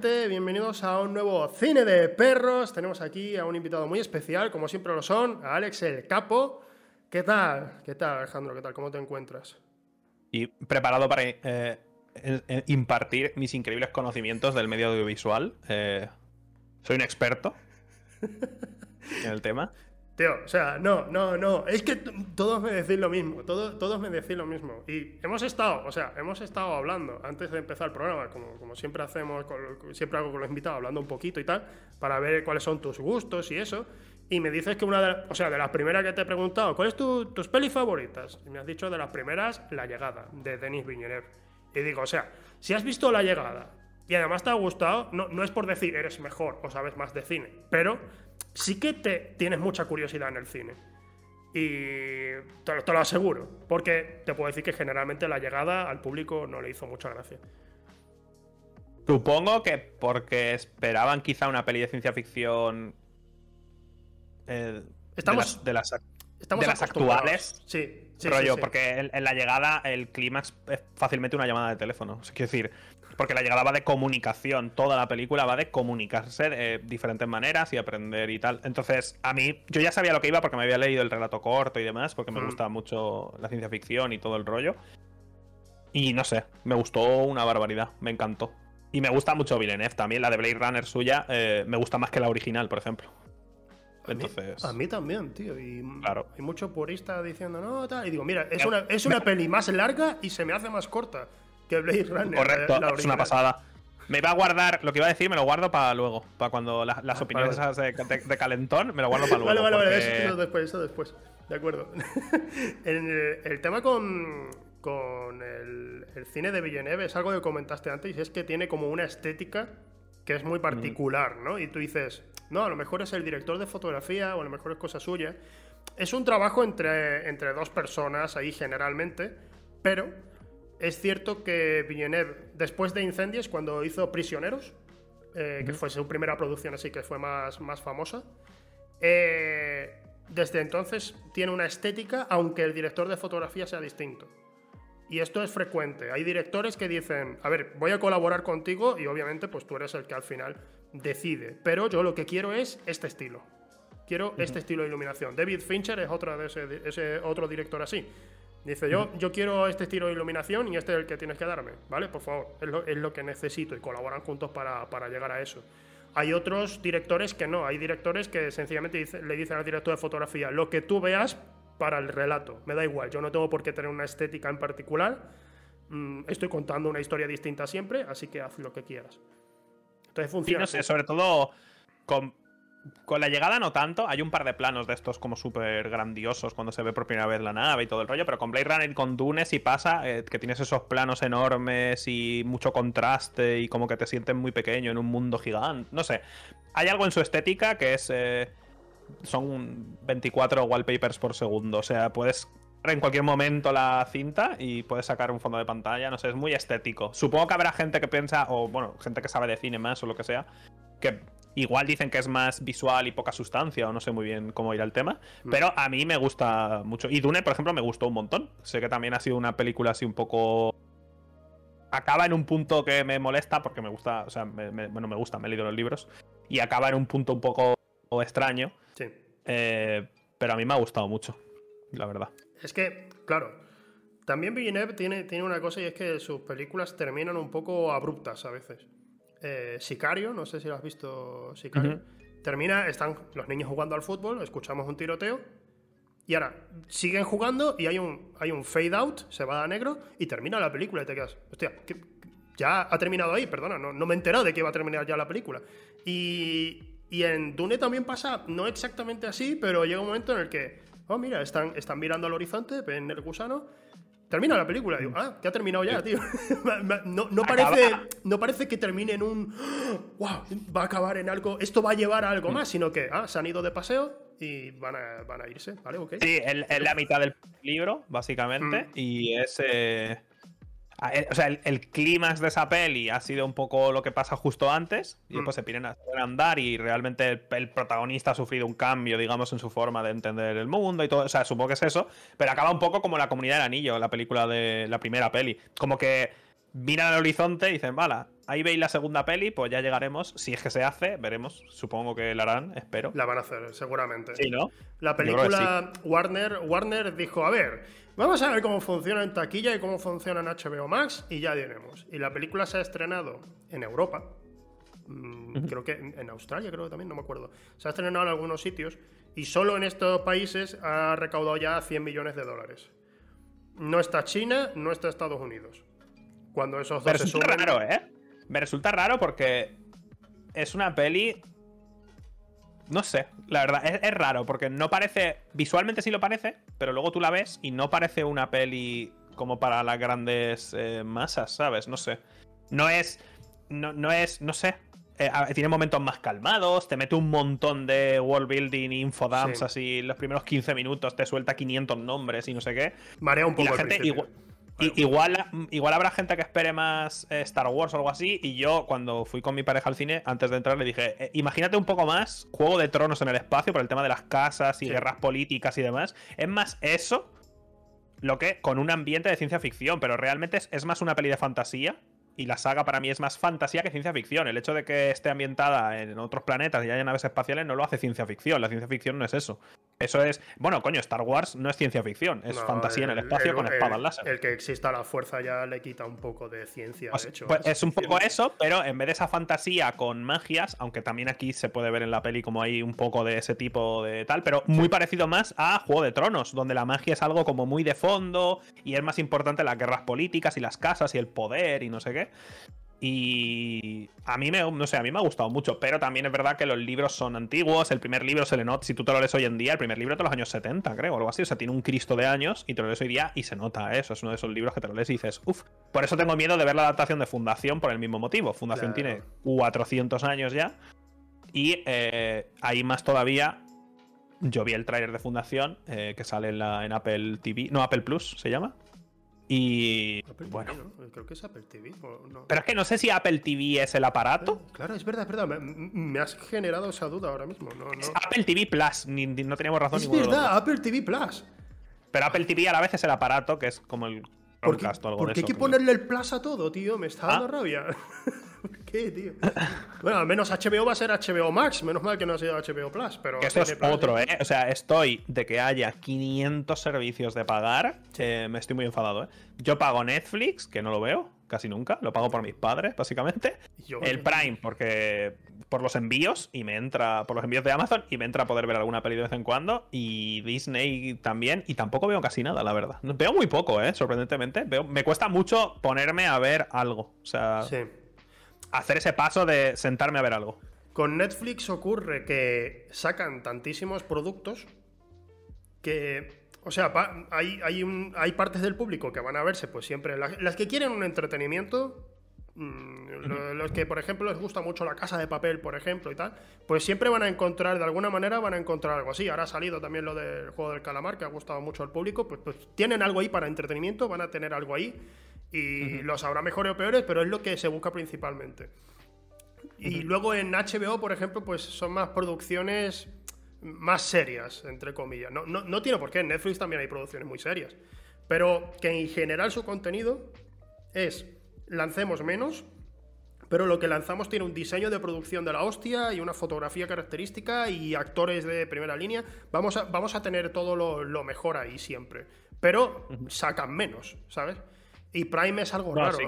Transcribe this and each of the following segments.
gente? Bienvenidos a un nuevo Cine de Perros. Tenemos aquí a un invitado muy especial, como siempre lo son, a Alex el Capo. ¿Qué tal? ¿Qué tal, Alejandro? ¿Qué tal? ¿Cómo te encuentras? Y preparado para eh, impartir mis increíbles conocimientos del medio audiovisual. Eh, soy un experto en el tema. Tío, o sea, no, no, no. Es que todos me decís lo mismo. Todos, todos me decís lo mismo. Y hemos estado, o sea, hemos estado hablando antes de empezar el programa, como, como siempre hacemos, siempre hago con los invitados, hablando un poquito y tal, para ver cuáles son tus gustos y eso. Y me dices que una de, o sea, de las primeras que te he preguntado, ¿cuáles son tus pelis favoritas? Y me has dicho de las primeras, La Llegada, de Denis Villeneuve. Y digo, o sea, si has visto La Llegada y además te ha gustado, no, no es por decir eres mejor o sabes más de cine, pero sí que te tienes mucha curiosidad en el cine. Y te, lo aseguro, porque te puedo decir que generalmente la llegada al público no le hizo mucha gracia. Supongo que porque esperaban quizá una peli de ciencia ficción eh, estamos, de las, de las, actuales. Sí, sí, rollo, porque en, la llegada el clímax es fácilmente una llamada de teléfono. Es decir, porque la llegada va de comunicación, toda la película va de comunicarse de diferentes maneras y aprender y tal. Entonces, a mí, yo ya sabía lo que iba porque me había leído el relato corto y demás, porque me mm. gusta mucho la ciencia ficción y todo el rollo. Y no sé, me gustó una barbaridad, me encantó. Y me gusta mucho Villeneuve también, la de Blade Runner suya, eh, me gusta más que la original, por ejemplo. Entonces... A mí, también, tío. Y claro. hay mucho purista diciendo, no, tal. Y digo, mira, es una, es una peli más larga y se me hace más corta que Blade Runner. Correcto, es una pasada. Me va a guardar, lo que iba a decir, me lo guardo para luego. Para cuando las opiniones de, calentón, me lo guardo para luego. Vale, vale, vale, eso, después, eso después. De acuerdo. el, el, tema con, con el, el, cine de Villeneuve es algo que comentaste antes, y es que tiene como una estética que es muy particular, ¿no? Y tú dices, no, a lo mejor es el director de fotografía o a lo mejor es cosa suya. Es un trabajo entre, entre dos personas ahí generalmente, pero es cierto que Villeneuve, después de Incendies, cuando hizo Prisioneros, eh, que fue su primera producción así que fue más, más famosa, eh, desde entonces tiene una estética, aunque el director de fotografía sea distinto. Y esto es frecuente. Hay directores que dicen, a ver, voy a colaborar contigo y obviamente pues tú eres el que al final decide. Pero yo lo que quiero es este estilo. Quiero este estilo de iluminación. David Fincher es otro de ese, ese otro director así. Dice, yo, yo quiero este estilo de iluminación y este es el que tienes que darme, ¿vale? Por favor, es lo, que necesito y colaboran juntos para, llegar a eso. Hay otros directores que no, hay directores que sencillamente le dicen al director de fotografía, lo que tú veas para el relato, me da igual, yo no tengo por qué tener una estética en particular, mm, estoy contando una historia distinta siempre, así que haz lo que quieras. Entonces funciona. Sí, no sé, sobre todo con con la llegada no tanto, hay un par de planos de estos como súper grandiosos cuando se ve por primera vez la nave y todo el rollo, pero con Blade Runner y con Dune sí pasa eh, que tienes esos planos enormes y mucho contraste y como que te sientes muy pequeño en un mundo gigante, no sé. Hay algo en su estética que es... Eh, son 24 wallpapers por segundo, o sea, puedes en cualquier momento la cinta y puedes sacar un fondo de pantalla, no sé, es muy estético. Supongo que habrá gente que piensa, o bueno, gente que sabe de cine más o lo que sea, que Igual dicen que es más visual y poca sustancia, o no sé muy bien cómo irá el tema. Mm. Pero a mí me gusta mucho. Y Dune, por ejemplo, me gustó un montón. Sé que también ha sido una película así un poco. Acaba en un punto que me molesta, porque me gusta. O sea, bueno, me gusta, me he leído los libros. Y acaba en un punto un poco extraño. Sí. Eh, pero a mí me ha gustado mucho, la verdad. Es que, claro. También Villeneuve tiene, tiene una cosa y es que sus películas terminan un poco abruptas a veces. Eh, Sicario, no sé si lo has visto, Sicario. Termina, están los niños jugando al fútbol, escuchamos un tiroteo. Y ahora siguen jugando y hay un, hay un fade out, se va a negro y termina la película y te quedas, hostia, ya ha terminado ahí, perdona, no, no me he enterado de que iba a terminar ya la película. Y, y en Dune también pasa, no exactamente así, pero llega un momento en el que, oh, mira, están, están mirando al horizonte, ven el gusano Termina la película, digo, ah, que ha terminado ya, tío. no, parece, no parece que termine en un. ¡Wow! Va a acabar en algo. Esto va a llevar a algo mm. más, sino que ah, se han ido de paseo y van a, van a irse, ¿vale? Sí, es la mitad del libro, básicamente. Mm. Y es. Eh, o sea, el, clímax de esa peli ha sido un poco lo que pasa justo antes. Y después mm. se piden a andar y realmente el, protagonista ha sufrido un cambio, digamos, en su forma de entender el mundo y todo. O sea, supongo que es eso. Pero acaba un poco como La Comunidad del Anillo, la película de la primera peli. Como que miran al horizonte y dicen, vale, ahí veis la segunda peli, pues ya llegaremos. Si es que se hace, veremos. Supongo que la harán, espero. La van a hacer, seguramente. Sí, ¿no? La película Warner, Warner dijo, a ver, vamos a ver cómo funciona en taquilla y cómo funciona en HBO Max y ya diremos. Y la película se ha estrenado en Europa. Mm, creo que en Australia, creo que también, no me acuerdo. Se ha estrenado en algunos sitios y solo en estos países ha recaudado ya 100 millones de dólares. No está China, no está Estados Unidos. Cuando esos dos se suman... raro, ¿eh? Me resulta raro porque es una peli. No sé, la verdad, es, raro porque no parece. Visualmente sí lo parece, pero luego tú la ves y no parece una peli como para las grandes eh, masas, ¿sabes? No sé. No es. No, no es. No sé. Eh, tiene momentos más calmados, te mete un montón de world building, infodumps, así los primeros 15 minutos, te suelta 500 nombres y no sé qué. Marea un poco. Y la gente, igual, igual habrá gente que espere más eh, Star Wars o algo así. Y yo, cuando fui con mi pareja al cine, antes de entrar, le dije: eh, Imagínate un poco más Juego de Tronos en el espacio por el tema de las casas y guerras políticas y demás. Es más eso lo que con un ambiente de ciencia ficción, pero realmente es más una peli de fantasía y la saga para mí es más fantasía que ciencia ficción. El hecho de que esté ambientada en otros planetas y haya naves espaciales no lo hace ciencia ficción. La ciencia ficción no es eso. Eso es. Bueno, coño, Star Wars no es ciencia ficción, es fantasía en el espacio con espadas láser. El que exista la fuerza ya le quita un poco de ciencia, pues, de hecho. Pues es un poco eso, pero en vez de esa fantasía con magias, aunque también aquí se puede ver en la peli como hay un poco de ese tipo de tal, pero muy parecido más a Juego de Tronos, donde la magia es algo como muy de fondo y es más importante las guerras políticas y las casas y el poder y no sé qué. Y a mí me, no sé, a mí me ha gustado mucho, pero también es verdad que los libros son antiguos. El primer libro se le nota, si tú te lo lees hoy en día, el primer libro es de los años 70, creo, o algo así. O sea, tiene un Cristo de años y te lo lees hoy día y se nota eso. Es uno de esos libros que te lo lees y dices, uff. Por eso tengo miedo de ver la adaptación de Fundación por el mismo motivo. Fundación tiene 400 años ya y eh, ahí más todavía. Yo vi el tráiler de Fundación eh, que sale en, en Apple TV, no Apple Plus se llama. Y bueno, creo que es Apple TV. Pero es que no sé si Apple TV es el aparato. Eh, claro, es verdad, es verdad. Me, has generado esa duda ahora mismo. Es Apple TV Plus, no teníamos razón. Es verdad, Apple TV Plus. Pero Apple TV a la vez es el aparato, que es como el Chromecast o algo ¿por qué hay que ponerle el Plus a todo, tío? Me está dando ¿Ah? rabia. ¿Por qué, tío? bueno, al menos HBO va a ser HBO Max. Menos mal que no ha sido HBO Plus. Pero esto es otro, ¿eh? O sea, estoy de que haya 500 servicios de pagar. me estoy muy enfadado, ¿eh? Yo pago Netflix, que no lo veo casi nunca. Lo pago por mis padres, básicamente. el Prime, porque por los envíos y me entra por los envíos de Amazon y me entra a poder ver alguna peli de vez en cuando. Y Disney también. Y tampoco veo casi nada, la verdad. Veo muy poco, ¿eh? Sorprendentemente. Veo, me cuesta mucho ponerme a ver algo. O sea. Sí hacer ese paso de sentarme a ver algo. Con Netflix ocurre que sacan tantísimos productos que, o sea, hay, hay, hay partes del público que van a verse, pues siempre, las, que quieren un entretenimiento, mm, los que, por ejemplo, les gusta mucho la casa de papel, por ejemplo, y tal, pues siempre van a encontrar, de alguna manera, van a encontrar algo así. Ahora ha salido también lo del juego del calamar, que ha gustado mucho al público, pues, pues tienen algo ahí para entretenimiento, van a tener algo ahí. Y los habrá mejores o peores, pero es lo que se busca principalmente. Y luego en HBO, por ejemplo, pues son más producciones más serias, entre comillas. No, no, tiene por qué, en Netflix también hay producciones muy serias. Pero que en general su contenido es lancemos menos, pero lo que lanzamos tiene un diseño de producción de la hostia y una fotografía característica y actores de primera línea. Vamos a, vamos a tener todo lo, lo mejor ahí siempre. Pero sacan menos, ¿sabes? Y Prime es algo raro.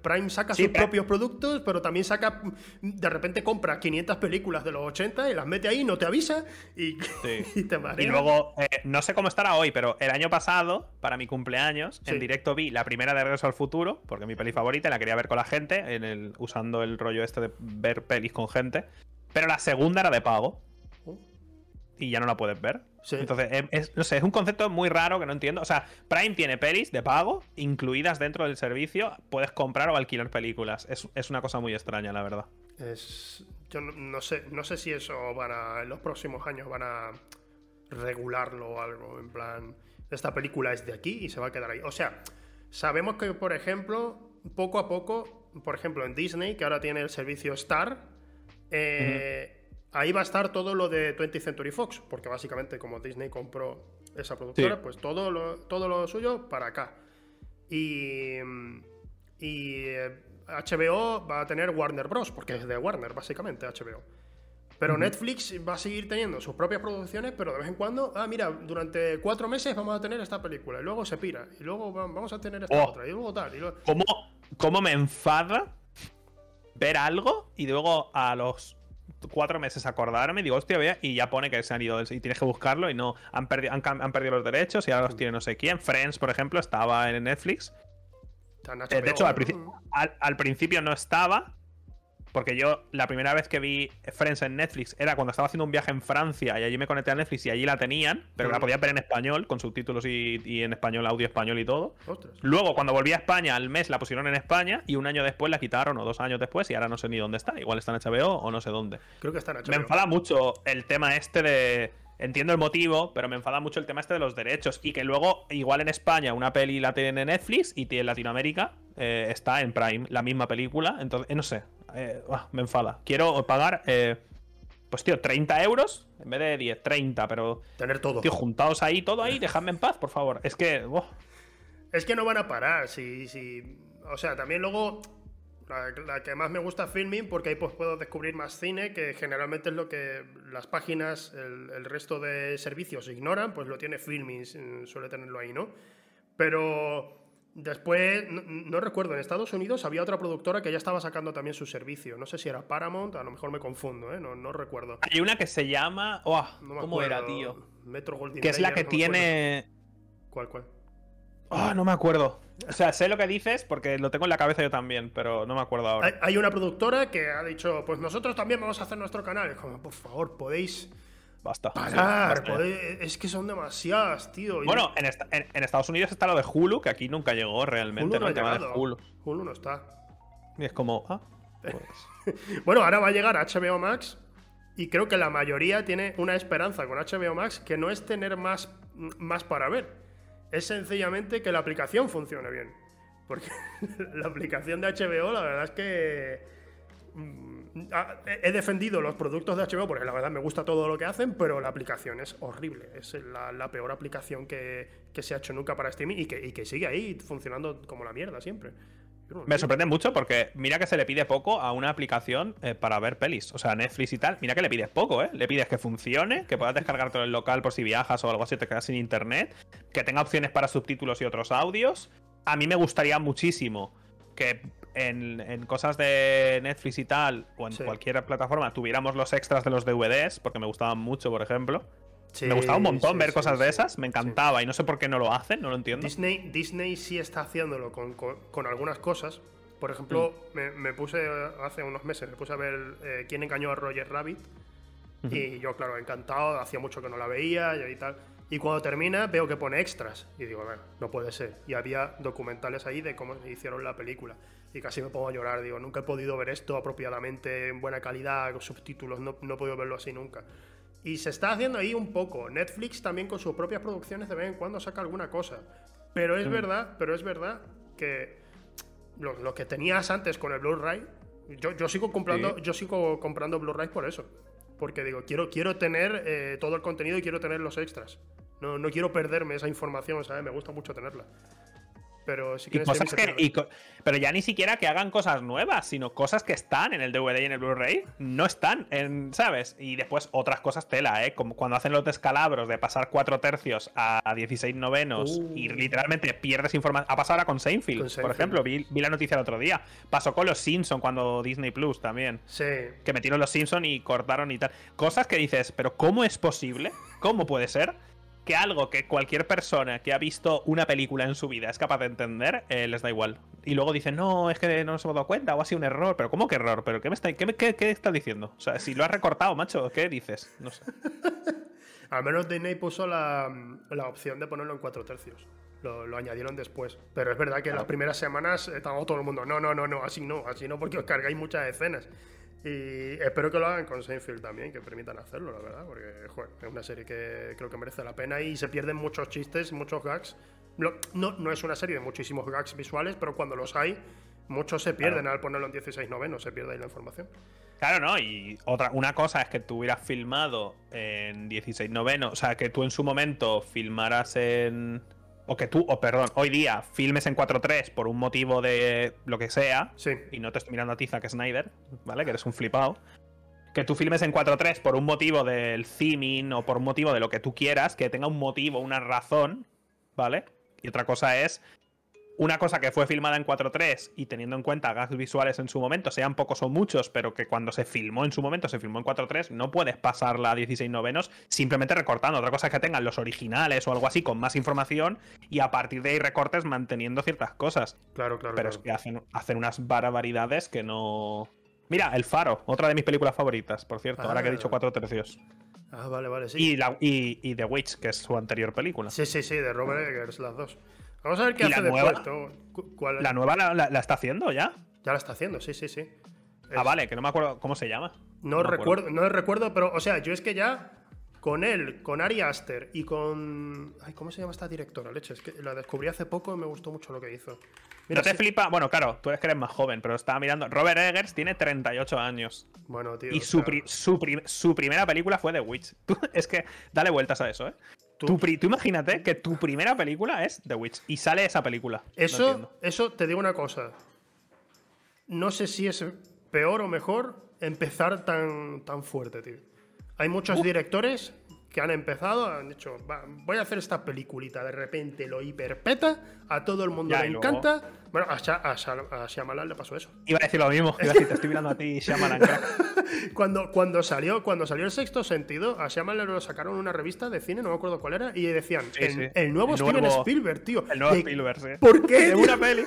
Prime saca sus propios productos, pero también saca. De repente compra 500 películas de los 80 y las mete ahí, no te avisa y, te marea. Y luego, eh, no sé cómo estará hoy, pero el año pasado, para mi cumpleaños, en directo vi la primera de Regreso al Futuro, porque es mi peli favorita, la quería ver con la gente, en el, usando el rollo este de ver pelis con gente. Pero la segunda era de pago. Y ya no la puedes ver. Entonces, es, no sé, es un concepto muy raro que no entiendo. O sea, Prime tiene pelis de pago incluidas dentro del servicio. Puedes comprar o alquilar películas. Es, una cosa muy extraña, la verdad. Es, yo no, sé, no sé si eso van a, en los próximos años van a regularlo o algo. En plan, esta película es de aquí y se va a quedar ahí. O sea, sabemos que, por ejemplo, poco a poco, por ejemplo, en Disney, que ahora tiene el servicio Star, eh, ahí va a estar todo lo de 20th Century Fox, porque básicamente como Disney compró esa productora, pues todo lo, todo lo suyo para acá. Y, Y HBO va a tener Warner Bros., porque es de Warner, básicamente, HBO. Pero Netflix va a seguir teniendo sus propias producciones, pero de vez en cuando, ah, mira, durante cuatro meses vamos a tener esta película, y luego se pira, y luego vamos a tener esta Oh. otra, y luego tal. Y luego... ¿Cómo, ¿Cómo me enfada ver algo y luego a los cuatro meses acordarme, digo, hostia, vea, y ya pone que se han ido y tienes que buscarlo y no, han, perdi- han, perdido los derechos y ahora los tiene no sé quién. Friends, por ejemplo, estaba en Netflix. Eh, de hecho, al principio no estaba. Porque yo la primera vez que vi Friends en Netflix era cuando estaba haciendo un viaje en Francia y allí me conecté a Netflix y allí la tenían, pero la Mm. podía ver en español, con subtítulos y, y en español, audio español y todo. Ostras. Luego, cuando volví a España, al mes la pusieron en España y un año después la quitaron, o dos años después, y ahora no sé ni dónde está. Igual está en HBO o no sé dónde. Creo que está en HBO. Me enfada mucho el tema este de. Entiendo el motivo, pero me enfada mucho el tema este de los derechos. Y que luego, igual en España, una peli la tiene Netflix y en Latinoamérica eh, está en Prime, la misma película. Entonces, eh, no sé. Eh, ah, me enfada. Quiero pagar, eh, pues tío, 30 euros en vez de 10, 30, pero. Tener todo. Tío, juntaos ahí, todo ahí, dejadme en paz, por favor. Es que. Es que no van a parar, si, si... O sea, también luego... La, la que más me gusta es Filming porque ahí pues puedo descubrir más cine, que generalmente es lo que las páginas, el, el resto de servicios ignoran, pues lo tiene Filming, suele tenerlo ahí, ¿no? Pero después, no, no recuerdo, en Estados Unidos había otra productora que ya estaba sacando también su servicio. No sé si era Paramount, a lo mejor me confundo, ¿eh? No, no recuerdo. Hay una que se llama. uah, No me ¿Cómo era, tío? Metro Goldwyn Que es la Mayer, que tiene. ¿Cuál, cuál? Ah, no me acuerdo. O sea, sé lo que dices porque lo tengo en la cabeza yo también, pero no me acuerdo ahora. Hay, hay una productora que ha dicho, pues nosotros también vamos a hacer nuestro canal. Es como, por favor, podéis Basta. Sí, Es que son demasiadas, tío. Bueno, en, esta- en- en Estados Unidos está lo de Hulu, que aquí nunca llegó realmente, Hulu no ¿no? ha de llegado. Hulu. Hulu no está. Y es como, ah, pues. Bueno, ahora va a llegar HBO Max y creo que la mayoría tiene una esperanza con HBO Max que no es tener más, más para ver. Es sencillamente que la aplicación funcione bien. Porque la aplicación de HBO, la verdad es que. Mm, ah, He defendido los productos de HBO porque la verdad me gusta todo lo que hacen, pero la aplicación es horrible. Es la, la peor aplicación que, que se ha hecho nunca para streaming y que, y que sigue ahí funcionando como la mierda siempre. Me sorprende mucho porque mira que se le pide poco a una aplicación eh, para ver pelis. O sea, Netflix y tal. Mira que le pides poco, ¿eh? Le pides que funcione, que puedas descargar todo el local por si viajas o algo así, te quedas sin internet, que tenga opciones para subtítulos y otros audios. A mí me gustaría muchísimo que en, en cosas de Netflix y tal, o en Sí. cualquier plataforma, tuviéramos los extras de los DVDs, porque me gustaban mucho, por ejemplo. Sí, me gustaba un montón sí, ver cosas de esas, me encantaba y no sé por qué no lo hacen, no lo entiendo. Disney, Disney sí está haciéndolo con, con- con algunas cosas. Por ejemplo, Mm. me, me puse hace unos meses, me puse a ver eh, quién engañó a Roger Rabbit. Y yo, claro, encantado, hacía mucho que no la veía y, y tal. Y cuando termina, veo que pone extras. Y digo, bueno, no puede ser. Y había documentales ahí de cómo hicieron la película. Y casi me pongo a llorar. Digo, nunca he podido ver esto apropiadamente, en buena calidad, con subtítulos. No, no he podido verlo así nunca. Y se está haciendo ahí un poco. Netflix también con sus propias producciones de vez en cuando saca alguna cosa. Pero es verdad, pero es verdad que lo, lo que tenías antes con el Blu-ray, yo, yo sigo comprando, Sí. yo sigo comprando Blu-ray por eso. Porque digo, quiero, quiero tener eh, todo el contenido y quiero tener los extras. No, no quiero perderme esa información, ¿sabes? Me gusta mucho tenerla. Pero Y cosas que, pierde. y co- pero ya ni siquiera que hagan cosas nuevas, sino cosas que están en el DVD y en el Blu-ray, no están, en, ¿sabes? Y después otras cosas tela, ¿eh? Como cuando hacen los descalabros de pasar 4 tercios a 16 novenos Uh. y literalmente pierdes información. Ha pasado ahora con Seinfeld, Con por ejemplo, vi, vi la noticia el otro día. Pasó con los Simpson cuando Disney Plus también. Sí. Que metieron los Simpson y cortaron y tal. Cosas que dices, pero ¿cómo es posible? ¿Cómo puede ser? Que algo que cualquier persona que ha visto una película en su vida es capaz de entender, eh, les da igual. Y luego dicen, no, es que no nos hemos dado cuenta, o ha sido un error. ¿Pero cómo que error? ¿Pero qué me está, qué, qué- qué estás diciendo? O sea, si lo has recortado, macho, ¿qué dices? No sé. Al menos Disney puso la, la opción de ponerlo en 4 tercios. Lo, lo añadieron después. Pero es verdad que en las primeras semanas estaba todo el mundo, no, no, no, no, así no, así no, porque os cargáis muchas escenas. Y espero que lo hagan con Seinfeld también, que permitan hacerlo, la verdad, porque joder, es una serie que creo que merece la pena y se pierden muchos chistes, muchos gags. No, no, no es una serie de muchísimos gags visuales, pero cuando los hay, muchos se pierden al ponerlo en 16 novenos, se pierde ahí la información. Claro, ¿no? Y otra, una cosa es que tú hubieras filmado en 16 noveno, o sea, que tú en su momento filmaras en o que tú, o perdón, hoy día filmes en 4.3 por un motivo de lo que sea, Sí. y no te estoy mirando a ti, Zack Snyder, ¿vale? Que eres un flipado. Que tú filmes en 4.3 por un motivo del theming o por un motivo de lo que tú quieras, que tenga un motivo, una razón, ¿vale? Y otra cosa es una cosa que fue filmada en 4.3 y teniendo en cuenta gags visuales en su momento, sean pocos o muchos, pero que cuando se filmó en su momento se filmó en 4.3, no puedes pasarla a 16 novenos simplemente recortando. Otra cosa es que tengan los originales o algo así con más información y a partir de ahí recortes manteniendo ciertas cosas. Claro, claro. Pero claro. es que hacen, hacen unas barbaridades que no. Mira, El Faro, otra de mis películas favoritas, por cierto, ahora que he Ah. dicho cuatro tercios. Ah, vale, vale, sí. Y, la, y, y The Witch, que es su anterior película. Sí, sí, sí, de Robert Eggers, las dos. Vamos a ver qué ¿Y la hace nueva? después. ¿Cuál- La nueva la, la- la está haciendo ya. Ya la está haciendo, sí, sí, sí. Ah, vale, que no me acuerdo cómo se llama. No recuerdo, no recuerdo, pero, o sea, yo es que ya con él, con Ari Aster y con. Ay, ¿cómo se llama esta directora? Leche, es que la descubrí hace poco y me gustó mucho lo que hizo. Mira, ¿No te flipa? Bueno, claro, tú eres que eres más joven, pero estaba mirando. Robert Eggers tiene 38 años. Bueno, tío. Y su, pri- su, prim- su primera película fue The Witch. Tú- es que dale vueltas a eso, ¿eh? Tú- tú imagínate que tu primera película es The Witch y sale esa película. Eso, eso te digo una cosa. No sé si es peor o mejor empezar tan, tan fuerte, tío. Hay muchos directores que han empezado, han dicho, "Va, voy a hacer esta peliculita, de repente lo hiperpeta, a todo el mundo Ya, le luego- encanta. Bueno, a, Sha- a, Sha- a Shyamalan le pasó eso. Iba a decir lo mismo. Iba a decir, te estoy mirando a ti, Shyamalan. Cuando, cuando, salió, cuando salió el sexto sentido, a Shyamalan lo sacaron en una revista de cine, no me acuerdo cuál era, y decían, Sí, el, sí. el nuevo El Steven nuevo- Spielberg, tío. El nuevo De- Spielberg, sí. ¿Por qué? De una peli.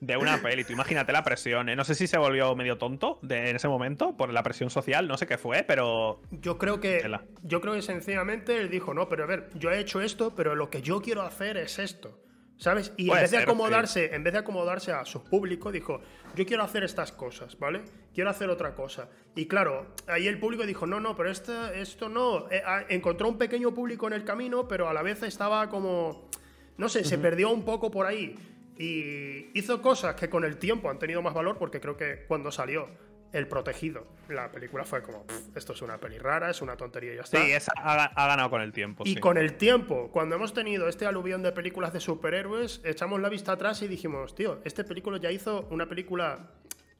De una peli. Tú imagínate la presión, ¿eh? No sé si se volvió medio tonto de- en ese momento por la presión social, no sé qué fue, pero. Yo creo que yo creo que sencillamente él dijo, no, pero a ver, yo he hecho esto, pero lo que yo quiero hacer es esto. ¿Sabes? Y en vez de ser, acomodarse, en vez de acomodarse a su público, dijo, yo quiero hacer estas cosas, ¿vale? Quiero hacer otra cosa. Y claro, ahí el público dijo, no, no, pero esto, esto no. Eh, ah, encontró un pequeño público en el camino, pero a la vez estaba como. No sé, se perdió un poco por ahí. Y hizo cosas que con el tiempo han tenido más valor, porque creo que cuando salió El Protegido, la película fue como, "Pff, esto es una peli rara, es una tontería y ya Sí, está. esa ha, ha ganado con el tiempo. Y sí. con el tiempo, cuando hemos tenido este aluvión de películas de superhéroes, echamos la vista atrás y dijimos, tío, este película ya hizo una película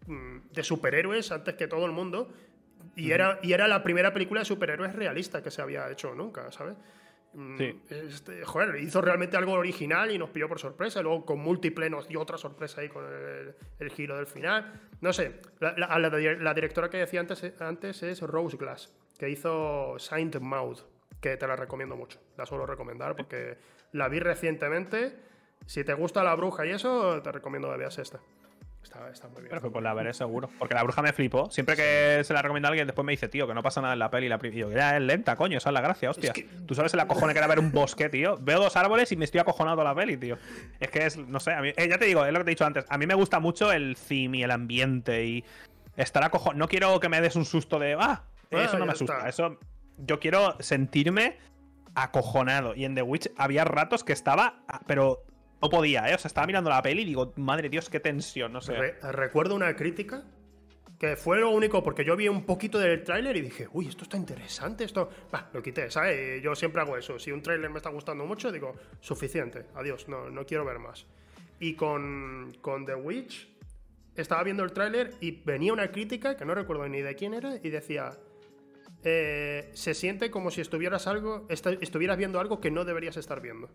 mm, de superhéroes antes que todo el mundo. Y, era, y era la primera película de superhéroes realista que se había hecho nunca, ¿sabes? Mm, Sí. este, joder, hizo realmente algo original y nos pilló por sorpresa. Luego con múltiple nos dio otra sorpresa ahí con el, el giro del final. No sé, la, la- la la directora que decía antes, antes es Rose Glass, que hizo Saint Mouth, que te la recomiendo mucho. La suelo recomendar porque la vi recientemente. Si te gusta la bruja y eso, te recomiendo que veas esta. Está, está muy bien. Pero pues la veré seguro. Porque la bruja me flipó. Siempre que se la recomienda a alguien, después me dice, tío, que no pasa nada en la peli. La pri-". y yo, ya es lenta, coño, esa es la gracia, hostia. que- Tú sabes el acojone que era ver un bosque, tío. Veo dos árboles y me estoy acojonado toda la peli, tío. Es que es, no sé, a mí, eh, ya te digo, es lo que te he dicho antes. A mí me gusta mucho el theme y el ambiente y estar acojonado. No quiero que me des un susto de, ah, eso no me asusta. está. Eso, yo quiero sentirme acojonado. Y en The Witch había ratos que estaba, ah, pero no podía, ¿eh? O sea, estaba mirando la peli y digo, madre Dios, qué tensión, no sé. Re- recuerdo una crítica que fue lo único porque yo vi un poquito del tráiler y dije, uy, esto está interesante, esto... Lo quité, ¿sabes? Yo siempre hago eso. Si un tráiler me está gustando mucho, digo, suficiente, adiós, no, no quiero ver más. Y con, con The Witch estaba viendo el tráiler y venía una crítica, que no recuerdo ni de quién era, y decía... eh, se siente como si estuvieras algo estuvieras viendo algo que no deberías estar viendo.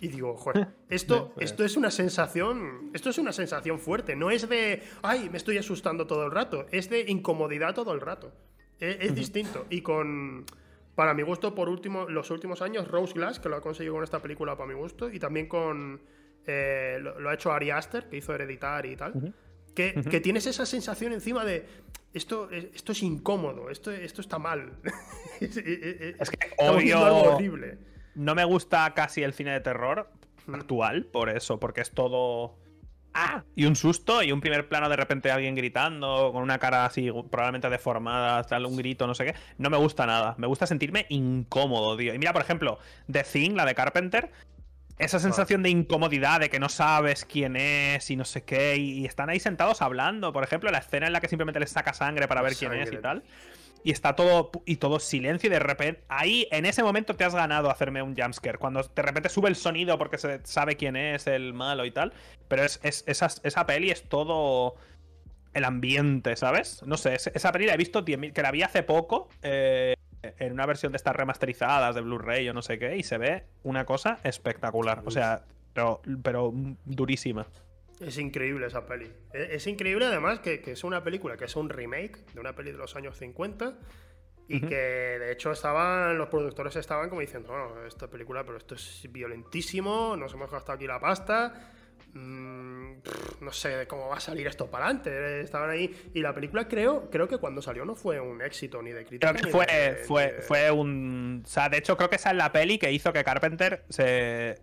Y digo, joder, esto, esto es una sensación. Esto es una sensación fuerte. No es de ay, me estoy asustando todo el rato. Es de incomodidad todo el rato. Es, es distinto. Y con. Para mi gusto, por último, los últimos años, Rose Glass, que lo ha conseguido con esta película para mi gusto. Y también con. eh, lo, lo ha hecho Ari Aster, que hizo Hereditar y tal. que, que tienes esa sensación encima de. Esto, esto es incómodo, esto, esto está mal. es, Es que estamos viendo odio- horrible. No me gusta casi el cine de terror actual, por eso, porque es todo. ¡Ah! Y un susto y un primer plano de repente alguien gritando, con una cara así probablemente deformada, tal, un grito, no sé qué. No me gusta nada. Me gusta sentirme incómodo, tío. Y mira, por ejemplo, The Thing, la de Carpenter. Esa sensación de incomodidad, de que no sabes quién es y no sé qué, y, están ahí sentados hablando. Por ejemplo, la escena en la que simplemente les saca sangre para ver quién es y tal. Y está todo y todo silencio y de repente ahí en ese momento te has ganado hacerme un jumpscare cuando de repente sube el sonido porque se sabe quién es el malo y tal pero es, esa, esa, peli es todo el ambiente sabes no sé esa peli la he visto que la vi hace poco eh, en una versión de estas remasterizadas de Blu-ray o no sé qué y se ve una cosa espectacular o sea pero pero durísima es increíble esa peli. E, es, increíble además que, es una película que es un remake de una peli de los años 50 y que de hecho estaban los productores estaban como diciendo, no, esta película, pero esto es violentísimo, nos hemos gastado aquí la pasta. Mm, no sé cómo va a salir esto para adelante. Estaban ahí. Y la película creo, creo que cuando salió no fue un éxito ni de crítica. Creo que fue, fue, fue un. O sea, de hecho, creo que esa es la peli que hizo que Carpenter se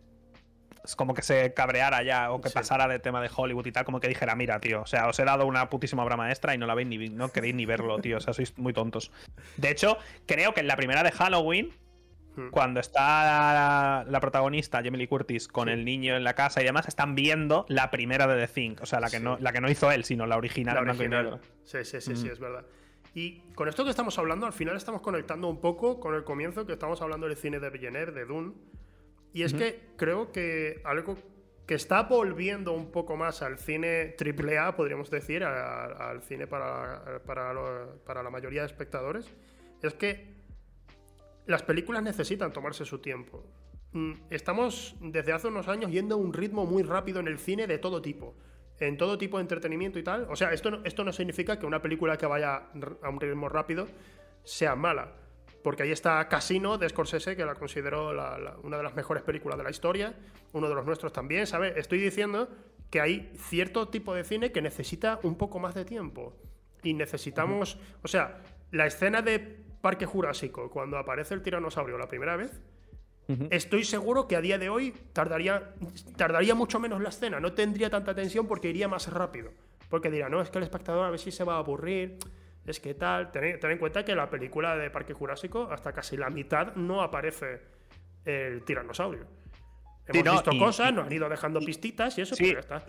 como que se cabreara ya o que pasara de tema de Hollywood y tal, como que dijera, mira, tío, o sea, os he dado una putísima obra maestra y no la veis ni, no queréis ni verlo, tío, o sea, sois muy tontos. De hecho, creo que en la primera de Halloween, hmm. cuando está la, protagonista, Jamie Lee Curtis, con el niño en la casa y demás, están viendo la primera de The Thing. O sea, la que, no, la que no hizo él, sino la original. La Sí, sí, sí, sí, es verdad. Y con esto que estamos hablando, al final estamos conectando un poco con el comienzo que estamos hablando del cine de Villeneuve, de Dune. Y es que creo que algo que está volviendo un poco más al cine AAA, podríamos decir, al cine para, para, para, la mayoría de espectadores, es que las películas necesitan tomarse su tiempo. Mm, estamos desde hace unos años yendo a un ritmo muy rápido en el cine de todo tipo, en todo tipo de entretenimiento y tal. O sea, esto esto no significa que una película que vaya a un ritmo rápido sea mala porque ahí está Casino de Scorsese, que la considero una de las mejores películas de la historia, uno de los nuestros también, ¿sabes? Estoy diciendo que hay cierto tipo de cine que necesita un poco más de tiempo. Y necesitamos, o sea, la escena de Parque Jurásico, cuando aparece el tiranosaurio la primera vez, estoy seguro que a día de hoy tardaría, tardaría mucho menos la escena, no tendría tanta tensión porque iría más rápido. Porque dirá, no, es que el espectador a ver si se va a aburrir es que tal, ten, en cuenta que la película de Parque Jurásico, hasta casi la mitad no aparece el tiranosaurio. Hemos visto cosas, nos han ido dejando pistitas y eso, pues ya está.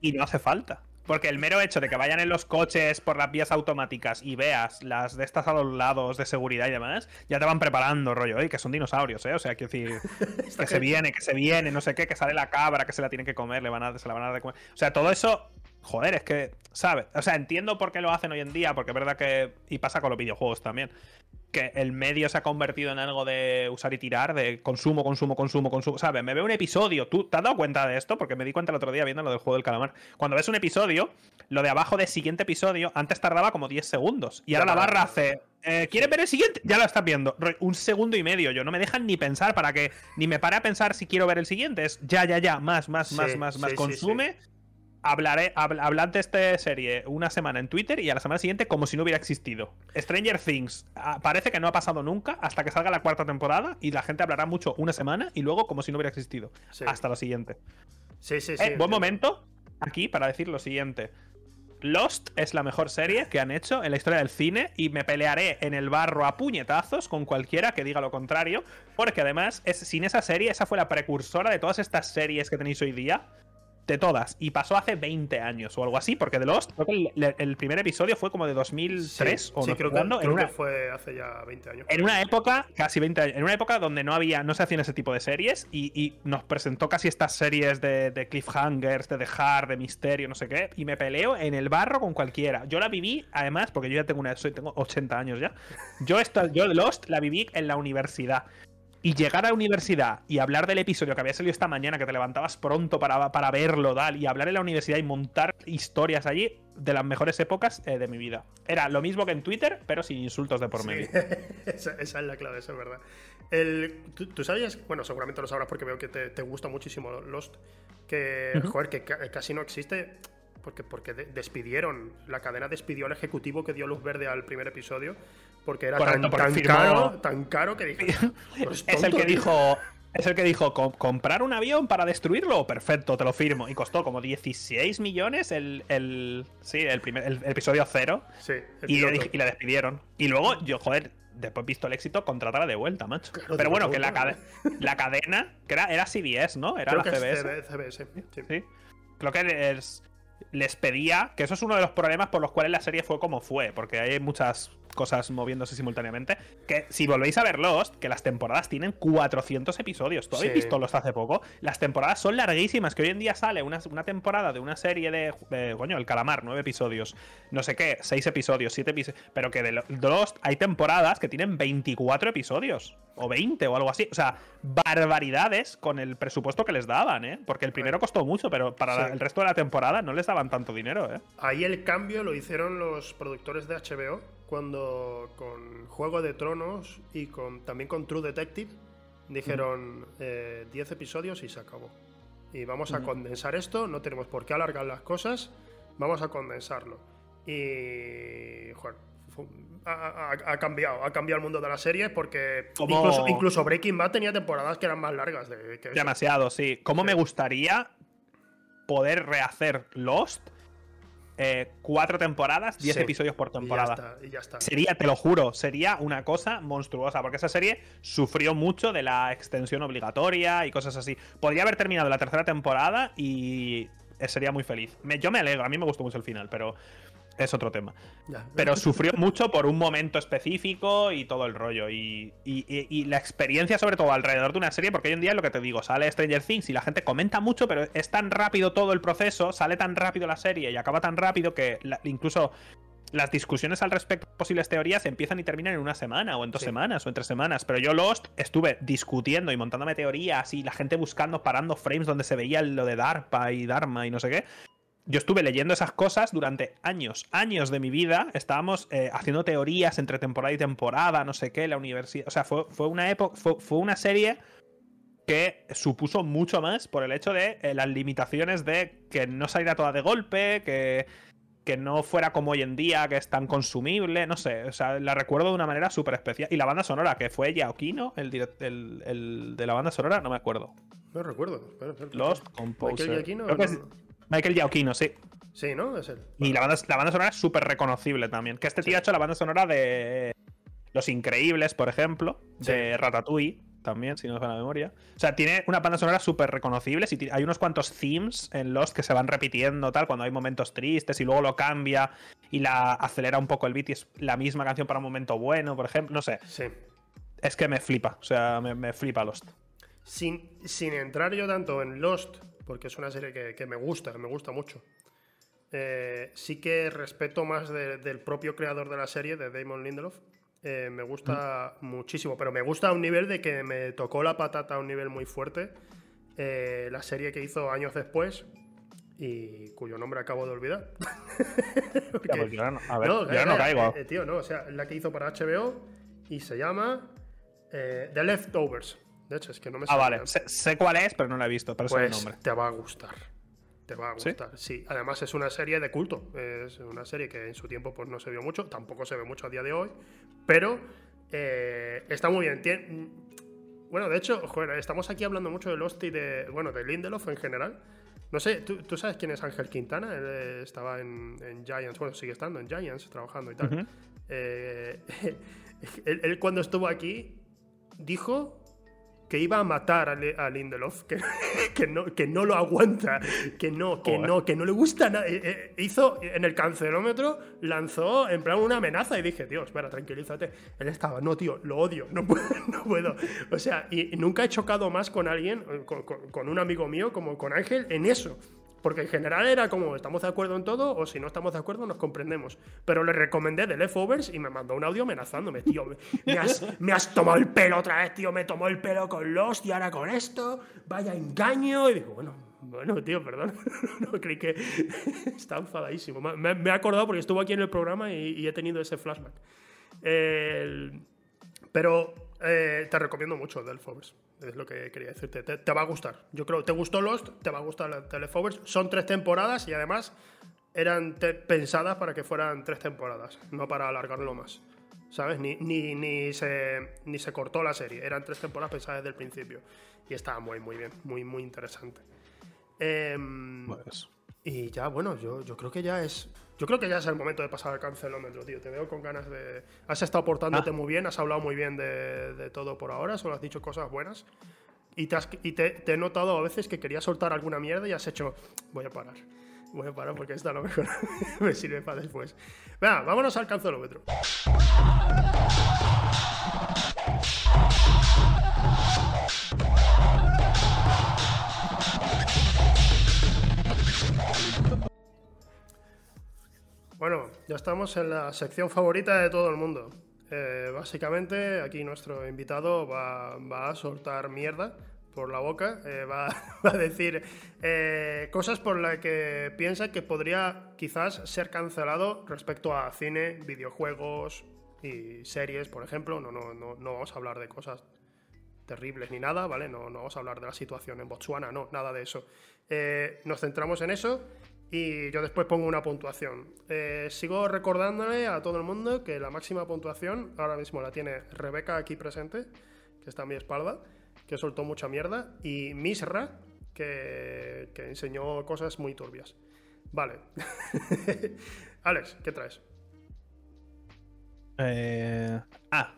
Y, no hace falta. Porque el mero hecho de que vayan en los coches por las vías automáticas y veas las de estas a los lados de seguridad y demás, ya te van preparando, rollo, y que son dinosaurios, ¿eh? O sea, quiero decir, que se viene, que se viene, no sé qué, que sale la cabra, que se la tienen que comer, le van a, se la van a dar de comer. O sea, todo eso Joder, es que, ¿sabes? O sea, entiendo por qué lo hacen hoy en día, porque es verdad que. Y pasa con los videojuegos también. Que el medio se ha convertido en algo de usar y tirar, de consumo, consumo, consumo, consumo. ¿Sabes? Me veo un episodio. ¿Tú te has dado cuenta de esto? Porque me di cuenta el otro día viendo lo del juego del calamar. Cuando ves un episodio, lo de abajo del siguiente episodio, antes tardaba como 10 segundos. Y ahora la barra hace. Eh, ¿Quieres ver el siguiente? Ya lo estás viendo. Un segundo y medio. Yo no me dejan ni pensar para que. Ni me pare a pensar si quiero ver el siguiente. Es ya, ya, ya. Más, más, más, más, más. Consume hablaré, habl de esta serie una semana en Twitter y a la semana siguiente como si no hubiera existido. Stranger Things ah, parece que no ha pasado nunca hasta que salga la cuarta temporada y la gente hablará mucho una semana y luego como si no hubiera existido. Hasta la siguiente. Sí, sí, sí. Eh, buen momento aquí para decir lo siguiente. Lost es la mejor serie que han hecho en la historia del cine y me pelearé en el barro a puñetazos con cualquiera que diga lo contrario, porque además es, sin esa serie, esa fue la precursora de todas estas series que tenéis hoy día de todas. Y pasó hace 20 años o algo así, porque The Lost, creo que el, primer episodio fue como de 2003 o no creo, que, fue hace ya 20 años. En una época, casi 20 años, en una época donde no había, no se hacían ese tipo de series y, nos presentó casi estas series de, cliffhangers, de dejar, de misterio, no sé qué, y me peleo en el barro con cualquiera. Yo la viví, además, porque yo ya tengo una, soy, tengo 80 años ya. Yo, esta, yo Lost la viví en la universidad. Y llegar a la universidad y hablar del episodio que había salido esta mañana, que te levantabas pronto para, para verlo, tal, y hablar en la universidad y montar historias allí de las mejores épocas eh, de mi vida. Era lo mismo que en Twitter, pero sin insultos de por medio. esa, es la clave, eso es verdad. El, ¿tú, sabías, bueno, seguramente lo sabrás porque veo que te, gusta muchísimo Lost, que, joder, que casi no existe porque, porque despidieron, la cadena despidió al ejecutivo que dio luz verde al primer episodio, porque era tan, caro, tan caro que dije, es el que dijo, es el que dijo, comprar un avión para destruirlo, perfecto, te lo firmo. Y costó como 16 millones el, el sí, el, primer, el, episodio cero. Sí, y, y, la despidieron. Y luego, yo, joder, después visto el éxito, contratarla de vuelta, macho. Pero bueno, que la, la cadena, que era, era CBS, ¿no? Era la CBS. CBS sí. sí. Creo que es, les pedía, que eso es uno de los problemas por los cuales la serie fue como fue, porque hay muchas cosas moviéndose simultáneamente. Que si volvéis a ver Lost, que las temporadas tienen 400 episodios. ¿Tú habéis visto Lost hace poco? Las temporadas son larguísimas, que hoy en día sale una, temporada de una serie de, coño, El Calamar, nueve episodios. No sé qué, seis episodios, siete episodios. Pero que de Lost hay temporadas que tienen 24 episodios. O 20 o algo así. O sea, barbaridades con el presupuesto que les daban, ¿eh? Porque el primero costó mucho, pero para el resto de la temporada no les daban tanto dinero, ¿eh? Ahí el cambio lo hicieron los productores de HBO cuando con Juego de Tronos y con también con True Detective dijeron 10 eh, episodios y se acabó. Y vamos a condensar esto, no tenemos por qué alargar las cosas, vamos a condensarlo. Y ha, cambiado, ha cambiado el mundo de la serie porque incluso, Breaking Bad tenía temporadas que eran más largas. De, Demasiado, sí. ¿Cómo me gustaría poder rehacer Lost? Eh, cuatro temporadas, diez episodios por temporada. Y ya, está, Sería, te lo juro, sería una cosa monstruosa, porque esa serie sufrió mucho de la extensión obligatoria y cosas así. Podría haber terminado la tercera temporada y sería muy feliz. yo me alegro, a mí me gustó mucho el final, pero es otro tema. Pero sufrió mucho por un momento específico y todo el rollo. Y, la experiencia, sobre todo, alrededor de una serie, porque hoy en día es lo que te digo, sale Stranger Things y la gente comenta mucho, pero es tan rápido todo el proceso, sale tan rápido la serie y acaba tan rápido que incluso las discusiones al respecto de posibles teorías empiezan y terminan en una semana, o en dos semanas, o en tres semanas. Pero yo Lost estuve discutiendo y montándome teorías y la gente buscando, parando frames donde se veía lo de DARPA y Dharma y no sé qué yo estuve leyendo esas cosas durante años, años de mi vida. Estábamos eh, haciendo teorías entre temporada y temporada, no sé qué, la universidad. O sea, fue, fue una época, fue, una serie que supuso mucho más por el hecho de eh, las limitaciones de que no saliera toda de golpe, que, que no fuera como hoy en día, que es tan consumible, no sé, o sea, la recuerdo de una manera súper especial. Y la banda sonora, que fue Yaokino, el, el, el, de la banda sonora, no me acuerdo. No recuerdo. Lost Composer. Michael Giacchino, sí. Sí, ¿no? Es él. Y la banda, la banda sonora es súper reconocible también. Que este tío ha hecho la banda sonora de Los Increíbles, por ejemplo, de Ratatouille, también, si no me la memoria. O sea, tiene una banda sonora súper reconocible. Y hay unos cuantos themes en Lost que se van repitiendo, tal, cuando hay momentos tristes y luego lo cambia y la acelera un poco el beat y es la misma canción para un momento bueno, por ejemplo. No sé. Sí. Es que me flipa, o sea, me, me flipa Lost. Sin, sin entrar yo tanto en Lost porque es una serie que, me gusta, me gusta mucho. Eh, sí que respeto más del propio creador de la serie, de Damon Lindelof. Eh, me gusta muchísimo, pero me gusta a un nivel de que me tocó la patata a un nivel muy fuerte. Eh, la serie que hizo años después y cuyo nombre acabo de olvidar. Pues no, a ver, no, no caigo. tío, no, o sea, la que hizo para HBO y se llama The Leftovers. De hecho, es que no me Ah, vale. Sé, cuál es, pero no la he visto. Pero pues nombre. te va a gustar. Te va a gustar. ¿Sí? Además, es una serie de culto. Es una serie que en su tiempo pues, no se vio mucho. Tampoco se ve mucho a día de hoy. Pero eh, está muy bien. Bueno, de hecho, joder, estamos aquí hablando mucho de Lost y de. Bueno, de Lindelof en general. No sé, ¿tú, sabes quién es Ángel Quintana? Él eh, estaba en, Giants, bueno, sigue estando en Giants trabajando y tal. Eh, él, cuando estuvo aquí dijo que iba a matar a, Lindelof, que, que, no, que no lo aguanta, que no, que no, que no le gusta nada. Eh, eh, hizo en el cancelómetro, lanzó en plan una amenaza y dije, Dios, espera, tranquilízate. Él estaba, no, tío, lo odio, no puedo. No puedo. O sea, y, nunca he chocado más con alguien, con, con un amigo mío, como con Ángel, en eso. Porque en general era como, estamos de acuerdo en todo, o si no estamos de acuerdo, nos comprendemos. Pero le recomendé The Leftovers y me mandó un audio amenazándome, tío. Me, has, tomado el pelo otra vez, tío. Me tomó el pelo con Lost y ahora con esto. Vaya engaño. Y digo, bueno, bueno, tío, perdón. no creí que. Está enfadadísimo. Me, he acordado porque estuvo aquí en el programa y, he tenido ese flashback. pero eh, te recomiendo mucho The Leftovers. Es lo que quería decirte. Te, va a gustar. Yo creo, ¿te gustó Lost? Te va a gustar Telefovers. Son tres temporadas y además eran pensadas para que fueran tres temporadas, no para alargarlo más. ¿Sabes? Ni, ni, ni, se, ni se cortó la serie. Eran tres temporadas pensadas desde el principio. Y estaba muy, muy bien. Muy, muy interesante. Em, pues. Y ya, bueno, yo, yo creo que ya es yo creo que ya es el momento de pasar al cancelómetro, tío. Te veo con ganas de. Has estado portándote ah. muy bien, has hablado muy bien de, todo por ahora, solo has dicho cosas buenas. Y, te, y te, he notado a veces que querías soltar alguna mierda y has hecho. Voy a parar. Voy a parar porque esto a lo mejor me sirve para después. Venga, vámonos al cancelómetro. Ya estamos en la sección favorita de todo el mundo. Eh, básicamente, aquí nuestro invitado va, a soltar mierda por la boca, eh, va, va, a decir eh, cosas por las que piensa que podría quizás ser cancelado respecto a cine, videojuegos y series, por ejemplo. No, no, no, no vamos a hablar de cosas terribles ni nada, ¿vale? No, no vamos a hablar de la situación en Botswana, no, nada de eso. nos centramos en eso y yo después pongo una puntuación. Eh, sigo recordándole a todo el mundo que la máxima puntuación ahora mismo la tiene Rebeca aquí presente, que está a mi espalda, que soltó mucha mierda, y Misra, que, que enseñó cosas muy turbias. Vale. Alex, ¿qué traes? Eh... Ah.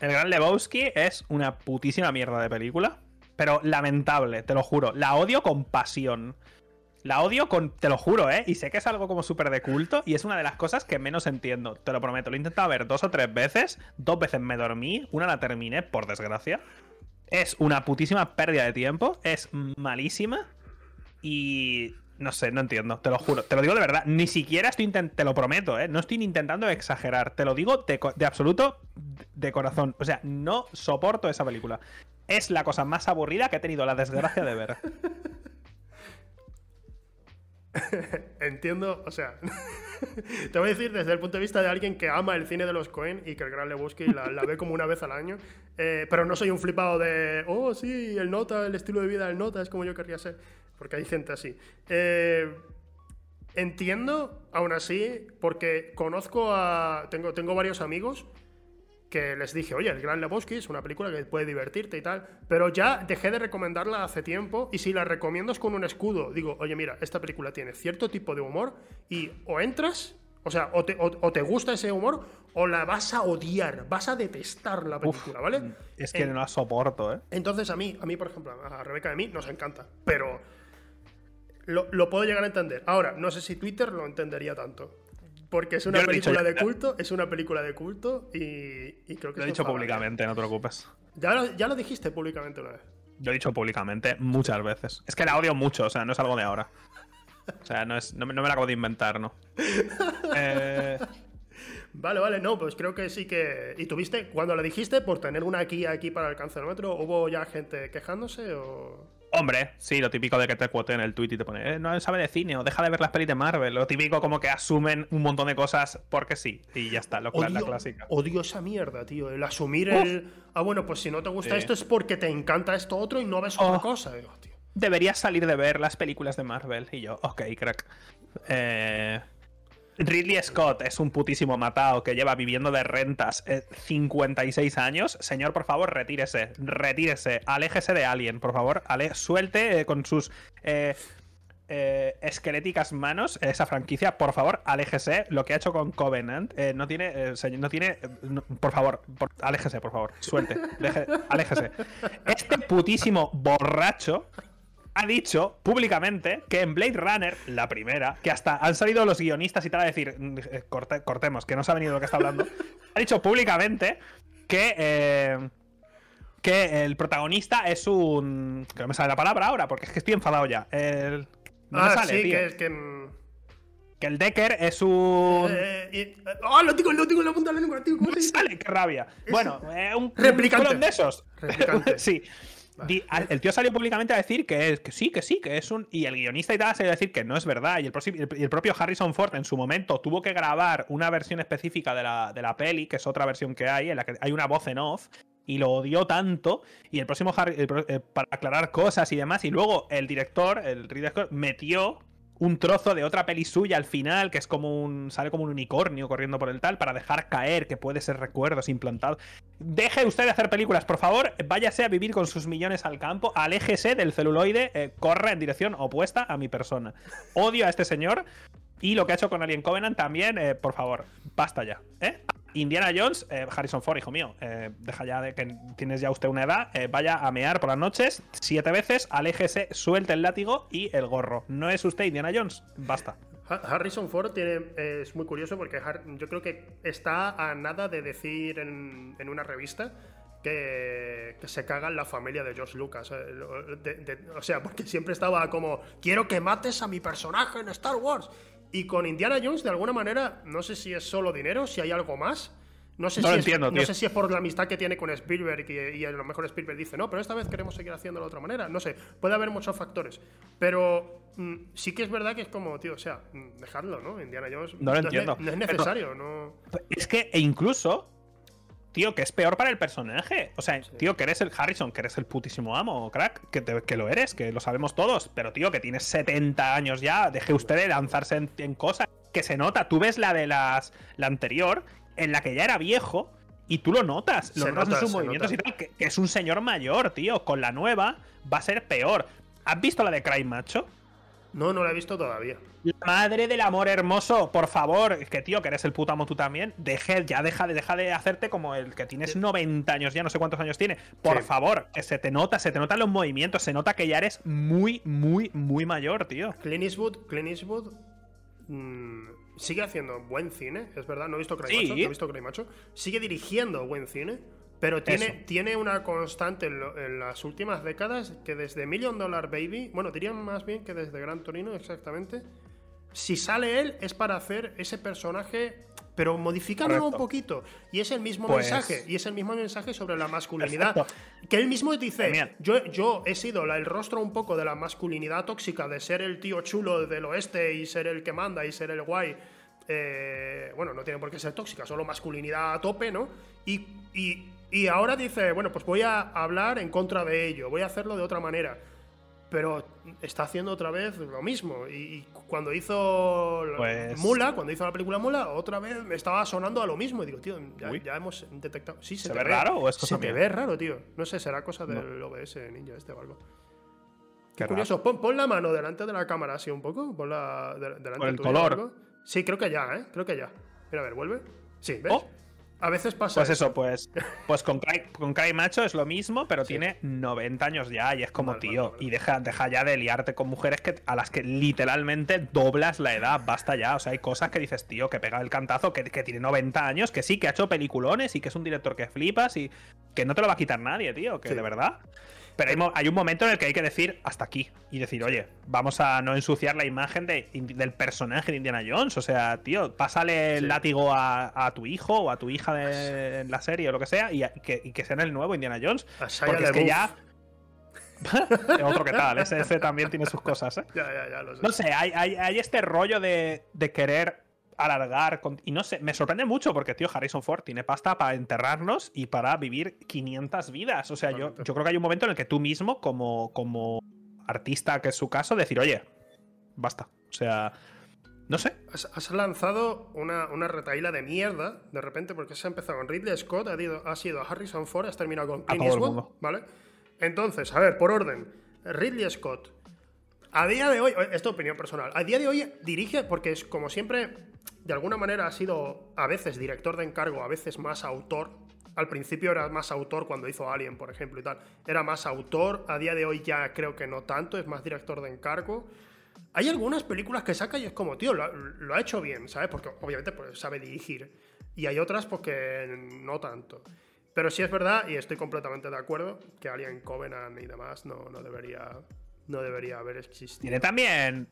El Gran Lebowski es una putísima mierda de película. Pero lamentable, te lo juro. La odio con pasión. La odio con, te lo juro, ¿eh? Y sé que es algo como súper de culto y es una de las cosas que menos entiendo. Te lo prometo. Lo he intentado ver dos o tres veces. Dos veces me dormí. Una la terminé, por desgracia. Es una putísima pérdida de tiempo. Es malísima. Y no sé, no entiendo, te lo juro, te lo digo de verdad. Ni siquiera estoy intentando, te lo prometo, ¿eh? No estoy intentando exagerar, te lo digo de, de, absoluto de corazón. O sea, no soporto esa película. Es la cosa más aburrida que he tenido la desgracia de ver. Entiendo, o sea, te voy a decir desde el punto de vista de alguien que ama el cine de los Cohen y que el Gran Lebowski la, la ve como una vez al año, eh, pero no soy un flipado de, oh, sí, el nota, el estilo de vida del nota es como yo querría ser, porque hay gente así. Eh, entiendo, aún así, porque conozco a, tengo, tengo varios amigos que les dije, oye, El Gran Lebowski es una película que puede divertirte y tal, pero ya dejé de recomendarla hace tiempo y si la recomiendo es con un escudo, digo, oye, mira, esta película tiene cierto tipo de humor y o entras, o sea, o te, o, o te gusta ese humor o la vas a odiar, vas a detestar la película, Uf, ¿vale? Es que en, no la soporto, ¿eh? Entonces a mí, a mí, por ejemplo, a Rebeca y a mí nos encanta, pero lo, lo puedo llegar a entender. Ahora, no sé si Twitter lo entendería tanto porque es una película de culto, es una película de culto y, y creo que... Lo he dicho públicamente, no te preocupes. Ya, ya lo dijiste públicamente una vez. Lo he dicho públicamente muchas veces. Es que la odio mucho, o sea, no es algo de ahora. O sea, no, es, no, no me la acabo de inventar, ¿no? eh... Vale, vale, no, pues creo que sí que. ¿Y tuviste, cuando la dijiste, por tener una aquí aquí para el cancelómetro, hubo ya gente quejándose o.? Hombre, sí, lo típico de que te cuoten el tweet y te pone, eh, no sabe de cine o deja de ver las pelis de Marvel. Lo típico como que asumen un montón de cosas porque sí. Y ya está, lo odio, la clásica. Odio esa mierda, tío. El asumir Uf. el. Ah, bueno, pues si no te gusta sí. esto es porque te encanta esto otro y no ves oh. otra cosa. Digo, tío. Deberías salir de ver las películas de Marvel. Y yo, ok, crack. Eh. Ridley Scott es un putísimo matado que lleva viviendo de rentas eh, 56 años. Señor, por favor, retírese. Retírese. Aléjese de Alien, por favor. Suelte eh, con sus eh, esqueléticas manos esa franquicia. Por favor, aléjese. Lo que ha hecho con Covenant eh, no tiene. no tiene. Por favor, aléjese, por favor. Suelte. Aléjese. Este putísimo borracho ha dicho públicamente que en Blade Runner, la primera, que hasta han salido los guionistas y tal a decir, corte, cortemos, que no se ha venido lo que está hablando, ha dicho públicamente que, eh, que el protagonista es un... que no me sale la palabra ahora, porque es que estoy enfadado ya. El, no ah, me sale, sí, tío. que es que... Que el Decker es un. Eh, eh, ¡Oh, lo tengo, lo tengo en la punta de la lengua, tío! ¿Cómo se dice? Sale, qué rabia. Bueno, eh, un. Replicante. Un de esos. Replicante. sí. El tío salió públicamente a decir que, es, que sí, que sí, que es un. Y el guionista y tal salió a decir que no es verdad. Y el, el, propio Harrison Ford en su momento tuvo que grabar una versión específica de la, de la peli, que es otra versión que hay, en la que hay una voz en off. Y lo odió tanto. Y el próximo Harry, eh, para aclarar cosas y demás. Y luego el director, el Ridley Scott, metió un trozo de otra peli suya al final, que es como un. sale como un unicornio corriendo por el tal, para dejar caer que puede ser recuerdos implantados. Deje usted de hacer películas, por favor. Váyase a vivir con sus millones al campo. Aléjese del celuloide. Eh, corre en dirección opuesta a mi persona. Odio a este señor. Y lo que ha hecho con Alien Covenant también, eh, por favor, basta ya. ¿eh? Indiana Jones, eh, Harrison Ford, hijo mío, eh, deja ya de que tienes ya usted una edad, eh, vaya a mear por las noches siete veces, aléjese, suelte el látigo y el gorro. No es usted Indiana Jones, basta. Harrison Ford tiene, es muy curioso porque yo creo que está a nada de decir en, una revista que, se caga en la familia de George Lucas. o sea, porque siempre estaba como, quiero que mates a mi personaje en Star Wars. Y con Indiana Jones, de alguna manera, no sé si es solo dinero, si hay algo más. No sé, si, es, no sé si es por la amistad que tiene con Spielberg y, a lo mejor Spielberg dice, no, pero esta vez queremos seguir haciéndolo de otra manera. No sé, puede haber muchos factores. Pero mm, sí que es verdad que es como, tío, o sea, mm, dejadlo, ¿no? Indiana Jones. No lo entiendo. no es necesario, no. Es que, e incluso, tío, que es peor para el personaje. O sea, tío, que eres el Harrison, que eres el putísimo amo, crack, que, que, lo eres, que lo sabemos todos. Pero, tío, que tienes 70 años ya, deje usted de lanzarse en, cosas que se nota. Tú ves la de las la anterior, en la que ya era viejo, y tú lo notas. Lo notas en sus movimientos y tal, que, que, es un señor mayor, tío. Con la nueva va a ser peor. ¿Has visto la de Cry Macho? No, no la he visto todavía. La madre del amor hermoso, por favor, es que tío, que eres el puto amo tú también, deje, ya deja de, deja de hacerte como el que tienes 90 años ya, no sé cuántos años tiene. Por favor, que se te nota, se te notan los movimientos, se nota que ya eres muy, muy, muy mayor, tío. Clint Eastwood, Clint Eastwood mm, sigue haciendo buen cine, es verdad, no he visto Cry Macho, no he visto Cry Macho, sigue dirigiendo buen cine. Pero tiene, tiene una constante en, las últimas décadas que desde Million Dollar Baby, bueno, dirían más bien que desde Gran Torino exactamente, si sale él es para hacer ese personaje, pero modificándolo un poquito. Y es el mismo pues mensaje, y es el mismo mensaje sobre la masculinidad. Que él mismo dice, yo, yo he sido el rostro un poco de la masculinidad tóxica, de ser el tío chulo del oeste y ser el que manda y ser el guay. Eh, bueno, no tiene por qué ser tóxica, solo masculinidad a tope, ¿no? y, y ahora dice, bueno, pues voy a hablar en contra de ello, voy a hacerlo de otra manera. Pero está haciendo otra vez lo mismo. Y, cuando hizo pues Mula, cuando hizo la película Mula, otra vez me estaba sonando a lo mismo. Y digo, tío, ya, hemos detectado. Sí, se, ve raro o es Se te ve raro, tío. No sé, será cosa del OBS ninja este o algo. Qué curioso. Pon, la mano delante de la cámara así un poco. Pon la delante el color. Sí, creo que ya, ¿eh? Creo que ya. Mira, a ver, vuelve. Sí, ¿ves? Oh. A veces pasa. Pues eso, pues. Pues con Cry, con Macho es lo mismo, pero tiene 90 años ya. Y es como, tío. Y deja, deja ya de liarte con mujeres que, a las que literalmente doblas la edad. Basta ya. O sea, hay cosas que dices, tío, que pega el cantazo, que, que tiene 90 años, que sí, que ha hecho peliculones y que es un director que flipas y que no te lo va a quitar nadie, tío. Que de verdad. Pero hay, un momento en el que hay que decir hasta aquí y decir, oye, vamos a no ensuciar la imagen del personaje de Indiana Jones. O sea, tío, pásale el látigo a, tu hijo o a tu hija de, en la serie o lo que sea y, que, y que sea el nuevo Indiana Jones. Porque es que ya. Otro que tal, ese, también tiene sus cosas, ¿eh? Ya, ya, ya, lo sé. No sé, hay, hay este rollo de, de querer alargar. Y no sé, me sorprende mucho porque, tío, Harrison Ford tiene pasta para enterrarnos y para vivir 500 vidas. O sea, yo, yo creo que hay un momento en el que tú mismo, como, como artista, que es su caso, decir, oye, basta. O sea, no sé. Has, lanzado una, una retaíla de mierda, de repente, porque se ha empezado con Ridley Scott, ha, sido Harrison Ford, has terminado con Clint Eastwood, ¿vale? Entonces, a ver, por orden. Ridley Scott, a día de hoy, esto es opinión personal, a día de hoy dirige, porque es como siempre, de alguna manera ha sido a veces director de encargo, a veces más autor. Al principio era más autor cuando hizo Alien, por ejemplo, y tal. Era más autor, a día de hoy ya creo que no tanto, es más director de encargo. Hay algunas películas que saca y es como, tío, lo, ha hecho bien, ¿sabes? Porque obviamente pues, sabe dirigir. Y hay otras porque pues, no tanto. Pero sí es verdad, y estoy completamente de acuerdo, que Alien Covenant y demás no, no debería no debería haber existido. Tiene también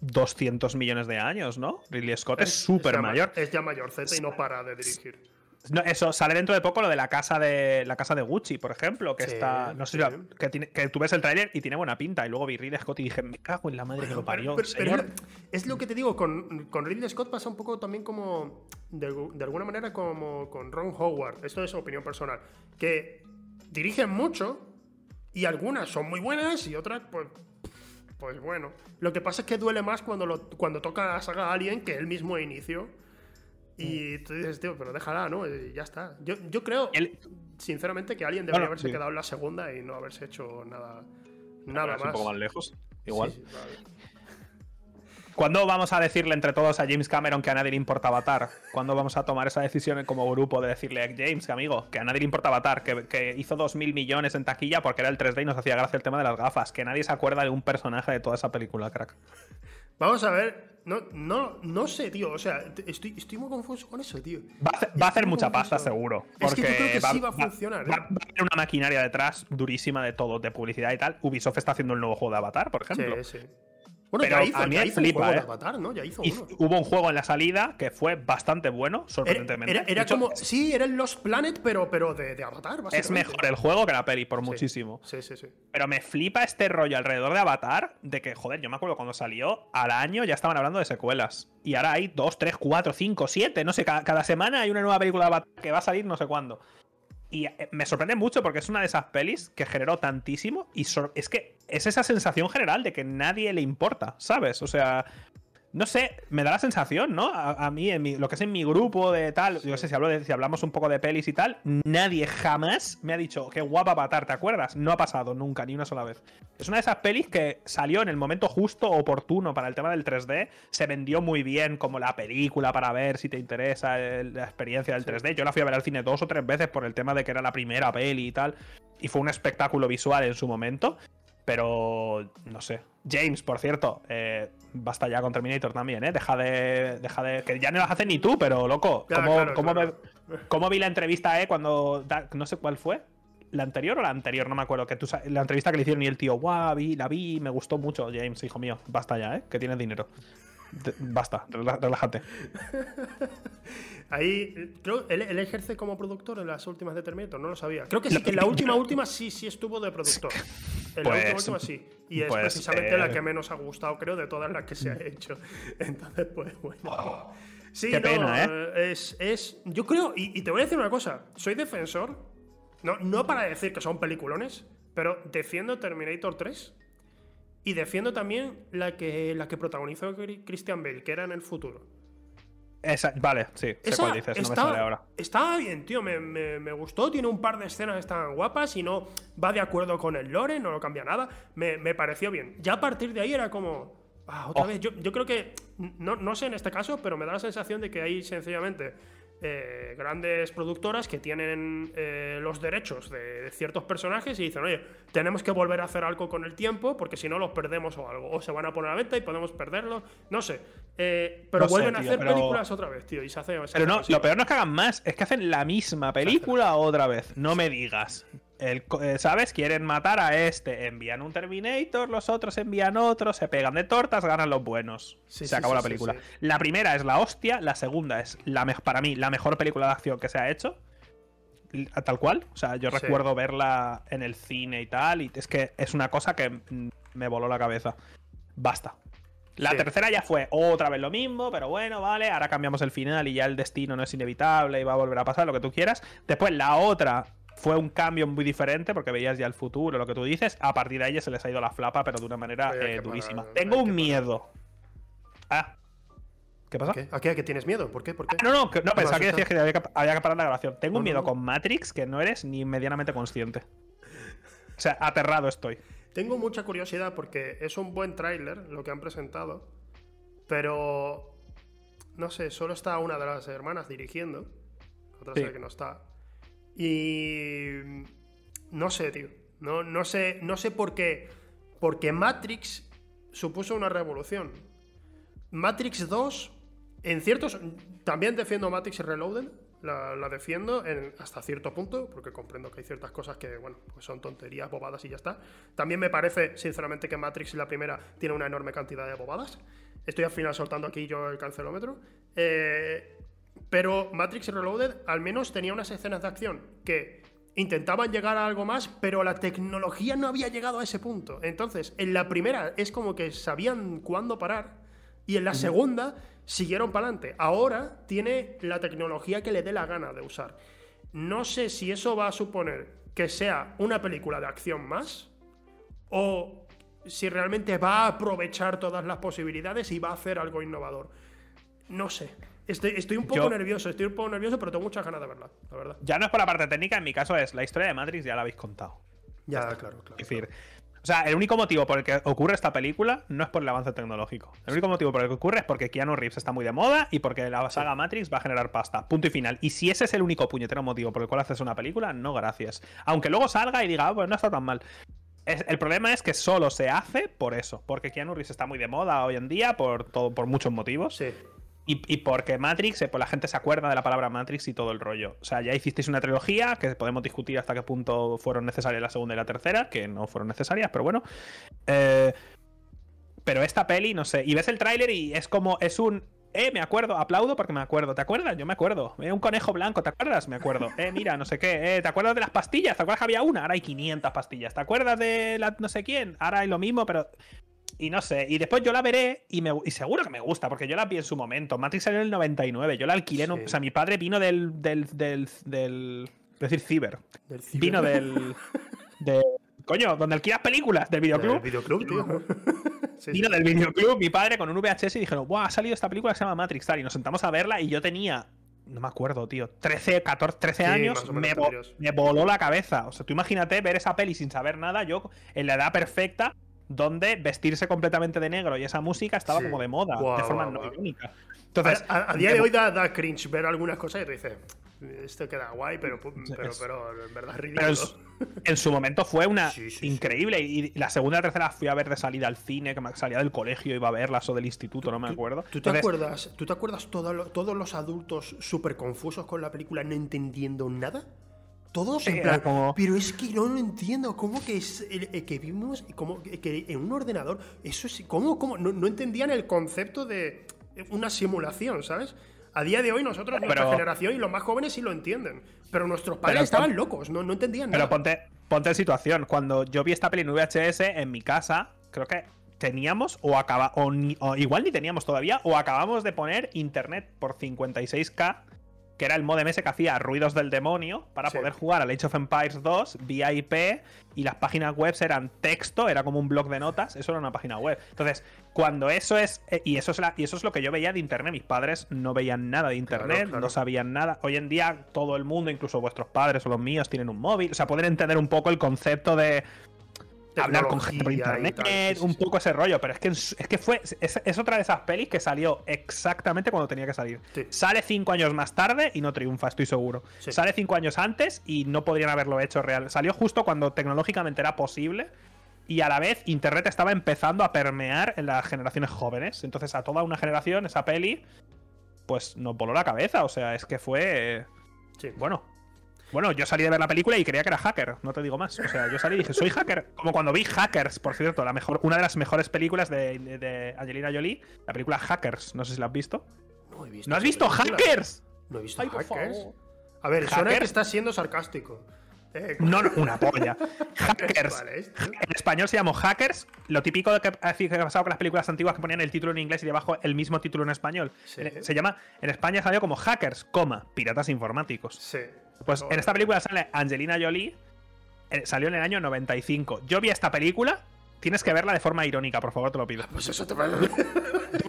200 millones de años, ¿no? Ridley Scott es súper mayor. Es ya mayor Z y no para de dirigir. eso sale dentro de poco lo de la casa de la casa de Gucci, por ejemplo, que está, no sé, que, que, tú ves el tráiler y tiene buena pinta y luego vi Ridley Scott y dije, me cago en la madre que lo parió. es lo que te digo, con, con, Ridley Scott pasa un poco también como de, de, alguna manera como con Ron Howard. Esto es opinión personal, que dirigen mucho, y algunas son muy buenas y otras, pues, pues bueno. Lo que pasa es que duele más cuando, lo, cuando toca la saga Alien que el mismo inicio. Y mm. tú dices, tío, pero déjala, ¿no? Y ya está. Yo, yo creo, sinceramente, que Alien debería haberse quedado en la segunda y no haberse hecho nada, nada más. Un poco más lejos, igual. ¿Cuándo vamos a decirle entre todos a James Cameron que a nadie le importa Avatar? ¿Cuándo vamos a tomar esa decisión como grupo de decirle a James, amigo, que a nadie le importa Avatar, que, que hizo 2.000 millones en taquilla porque era el 3D y nos hacía gracia el tema de las gafas? Que nadie se acuerda de un personaje de toda esa película, crack. Vamos a ver, no, no, no sé, tío. O sea, estoy, estoy muy confuso con eso, tío. Va a hacer, mucha pasta, seguro. Porque es que yo creo que sí va a funcionar. Va, ¿eh? va, a haber una maquinaria detrás durísima de todo, de publicidad y tal. Ubisoft está haciendo el nuevo juego de Avatar, por ejemplo. Sí, sí. Bueno, pero ya hizo, a mí ya hizo flipa, un juego ¿eh? de Avatar, ¿no? Ya hizo uno. Hubo un juego en la salida que fue bastante bueno, sorprendentemente. Era, era, como. Sí, era el Lost Planet, pero, pero de, de Avatar. Es mejor el juego que la peli, por sí, muchísimo. Sí, sí, sí. Pero me flipa este rollo alrededor de Avatar, de que, joder, yo me acuerdo cuando salió, al año ya estaban hablando de secuelas. Y ahora hay dos, tres, cuatro, cinco, siete, no sé, cada, cada semana hay una nueva película de Avatar que va a salir no sé cuándo. Y eh, me sorprende mucho porque es una de esas pelis que generó tantísimo y es que es esa sensación general de que nadie le importa, ¿sabes? O sea, no sé, me da la sensación, ¿no? A, a mí, en mi, lo que es en mi grupo de tal, yo sé si, hablo de, si hablamos un poco de pelis y tal, nadie jamás me ha dicho qué guapa Avatar, ¿te acuerdas? No ha pasado nunca, ni una sola vez. Es una de esas pelis que salió en el momento justo, oportuno para el tema del 3D, se vendió muy bien como la película para ver si te interesa el, la experiencia del 3D. Yo la fui a ver al cine dos o tres veces por el tema de que era la primera peli y tal, y fue un espectáculo visual en su momento. Pero no sé. James, por cierto, eh, basta ya con Terminator también, ¿eh? Deja de. Deja de. Que ya no las haces ni tú, pero loco. ¿cómo, claro, cómo claro. me- cómo vi la entrevista, eh? Cuando. da- no sé cuál fue. ¿La anterior o la anterior? No me acuerdo. Que tú, la entrevista que le hicieron y el tío, guau, vi, la vi, me gustó mucho. James, hijo mío, basta ya, ¿eh? Que tienes dinero. Basta, relájate. Ahí, eh, creo, él, él ejerce como productor en las últimas de Terminator, no lo sabía. Creo que sí, que en la última, última sí, sí estuvo de productor. En la Pues, última, última sí. Y es pues, precisamente eh, la que menos ha gustado, creo, de todas las que se ha hecho. Entonces, pues bueno. Sí, Qué no, pena, ¿eh? Es, es. Yo creo, y, y te voy a decir una cosa, soy defensor, no, no para decir que son peliculones, pero defiendo Terminator 3 y defiendo también la que, la que protagonizó Christian Bale, que era en el futuro. Esa- vale, sí, sé Esa cuál dices, no me está- sale ahora. Estaba bien, tío, me, me- me gustó. Tiene un par de escenas que están guapas y no va de acuerdo con el lore, no lo cambia nada. Me, me pareció bien. Ya a partir de ahí era como. Ah, otra Oh. vez. Yo, yo creo que. No, no sé en este caso, pero me da la sensación de que hay sencillamente. Eh, grandes productoras que tienen eh, los derechos de, de ciertos personajes y dicen, oye, tenemos que volver a hacer algo con el tiempo porque si no los perdemos o algo. O se van a poner a la venta y podemos perderlos. No sé. Eh, pero No sé, vuelven a hacer pero- películas otra vez, tío. Y se hace. se Pero hace no, así. lo peor no es que hagan más, es que hacen la misma película otra vez. No me digas. El eh, ¿Sabes? Quieren matar a este. Envían un Terminator, los otros envían otro, se pegan de tortas, ganan los buenos. Sí, se sí, acabó sí, la película. La primera es la hostia, la segunda es la para mí la mejor película de acción que se ha hecho. Tal cual. O sea, yo recuerdo verla en el cine y tal. Y es que es una cosa que me voló la cabeza. Basta. La Sí. tercera ya fue otra vez lo mismo, pero bueno, vale, ahora cambiamos el final y ya el destino no es inevitable y va a volver a pasar lo que tú quieras. Después la otra fue un cambio muy diferente porque veías ya el futuro, lo que tú dices. A partir de ahí se les ha ido la flapa, pero de una manera eh, durísima. Tengo un miedo. Ah. ¿Qué pasa? ¿Qué? ¿A qué? ¿A qué tienes miedo? ¿Por qué? ¿Por qué? Ah, no, no, no, pensaba que decías que había, que había que parar la grabación. Tengo No, un miedo no. con Matrix que no eres ni medianamente consciente. O sea, aterrado estoy. Tengo mucha curiosidad porque es un buen tráiler lo que han presentado, pero no sé, solo está una de las hermanas dirigiendo, otra Sí. que no está. Y no sé, tío. No, no sé, no sé por qué. Porque Matrix supuso una revolución. Matrix 2, en ciertos. También defiendo Matrix Reloaded. La, la defiendo en- hasta cierto punto, porque comprendo que hay ciertas cosas que, bueno, pues son tonterías, bobadas y ya está. También me parece, sinceramente, que Matrix, la primera, tiene una enorme cantidad de bobadas. Estoy al final soltando aquí yo el cancelómetro. Eh, pero Matrix Reloaded al menos tenía unas escenas de acción que intentaban llegar a algo más, pero la tecnología no había llegado a ese punto. Entonces, en la primera es como que sabían cuándo parar y en la segunda siguieron para adelante. Ahora tiene la tecnología que le dé la gana de usar. No sé si eso va a suponer que sea una película de acción más o si realmente va a aprovechar todas las posibilidades y va a hacer algo innovador. No sé. Estoy, estoy un poco Yo- nervioso, estoy un poco nervioso, pero tengo muchas ganas de verla, la verdad. Ya no es por la parte técnica, en mi caso es la historia de Matrix, ya la habéis contado. Ya, claro, claro. Es decir, O sea, el único motivo por el que ocurre esta película no es por el avance tecnológico. El único motivo por el que ocurre es porque Keanu Reeves está muy de moda y porque la saga Matrix va a generar pasta. Punto y final. Y si ese es el único puñetero motivo por el cual haces una película, no gracias. Aunque luego salga y diga, ah, pues no está tan mal. el problema es que solo se hace por eso. Porque Keanu Reeves está muy de moda hoy en día por, todo, por muchos motivos. Sí. Y, porque Matrix, eh, pues la gente se acuerda de la palabra Matrix y todo el rollo. O sea, ya hicisteis una trilogía que podemos discutir hasta qué punto fueron necesarias la segunda y la tercera, que no fueron necesarias, pero bueno. Eh, pero esta peli, no sé. Y ves el tráiler y es como, es un. Eh, me acuerdo, aplaudo porque me acuerdo. ¿Te acuerdas? Yo me acuerdo. Eh, un conejo blanco, ¿te acuerdas? Me acuerdo. Eh, mira, no sé qué. Eh, ¿te acuerdas de las pastillas? ¿Te acuerdas que había una? Ahora hay 500 pastillas. ¿Te acuerdas de la no sé quién? Ahora hay lo mismo, pero y no sé, y después yo la veré y, me, y seguro que me gusta, porque yo la vi en su momento. Matrix salió en el 99, yo la alquilé, o sea, mi padre vino del, del, del, del decir, ciber. Vino del, coño, donde alquilas películas, del videoclub. Del videoclub, tío. vino del videoclub, mi padre con un VHS y dijeron, ¡buah! Ha salido esta película que se llama Matrix, tal, y nos sentamos a verla y yo tenía no me acuerdo, tío, 13, 14, 13 años, me, me, voló la cabeza. O sea, tú imagínate ver esa peli sin saber nada, yo en la edad perfecta, donde vestirse completamente de negro y esa música estaba como de moda, de forma no irónica. Entonces, a, día de hoy da, cringe ver algunas cosas y te dices, esto queda guay, pero, pero, en verdad es ridículo. en su momento fue una increíble. Y la segunda y la tercera fui a ver de salida al cine, que me salía del colegio, iba a verlas o del instituto, no me acuerdo. ¿Tú, te acuerdas, ¿tú te acuerdas todos los adultos súper confusos con la película no entendiendo nada? Todos en plan, pero es que no lo entiendo, ¿cómo que es que vimos, como que en un ordenador, eso es, ¿cómo, cómo? No, entendían el concepto de una simulación, ¿sabes? A día de hoy nosotros, nuestra generación y los más jóvenes sí lo entienden, pero nuestros padres estaban locos, no, no entendían nada. Pero ponte, ponte en situación, cuando yo vi esta peli en VHS en mi casa, creo que teníamos o acaba o, o, igual ni teníamos todavía o acabamos de poner internet por 56k que era el modem ese que hacía ruidos del demonio para poder jugar al Age of Empires 2 vía IP y las páginas web eran texto, era como un blog de notas, eso era una página web. Entonces, cuando eso es eh, y eso es y eso es lo que yo veía de internet, mis padres no veían nada de internet, no sabían nada. Hoy en día todo el mundo, incluso vuestros padres o los míos tienen un móvil, o sea, pueden entender un poco el concepto de hablar con gente por internet, un poco ese rollo, pero es que, es que fue, es, otra de esas pelis que salió exactamente cuando tenía que salir. Sale cinco años más tarde y no triunfa, estoy seguro. Sale cinco años antes y no podrían haberlo hecho real. Salió justo cuando tecnológicamente era posible y a la vez Internet estaba empezando a permear en las generaciones jóvenes. Entonces a toda una generación esa peli pues nos voló la cabeza, o sea, es que fue... Bueno, bueno, yo salí de ver la película y creía que era hacker, no te digo más. O sea, yo salí y dije, soy hacker. Como cuando vi Hackers, por cierto, la mejor, una de las mejores películas de, Angelina Jolie, la película Hackers. No sé si la has visto. No he visto. ¿No has visto Hackers? No he visto Hackers. A ver, suena que estás siendo sarcástico. Eh, no, no, una polla. Hackers. En español se llamó Hackers. Lo típico de que ha pasado con las películas antiguas que ponían el título en inglés y debajo el mismo título en español. Se llama, en España salió como Hackers, coma, piratas informáticos. Sí. Pues en esta película sale Angelina Jolie. Eh, salió en el año 95. Yo vi esta película. Tienes que verla de forma irónica, por favor, te lo pido. Pues eso te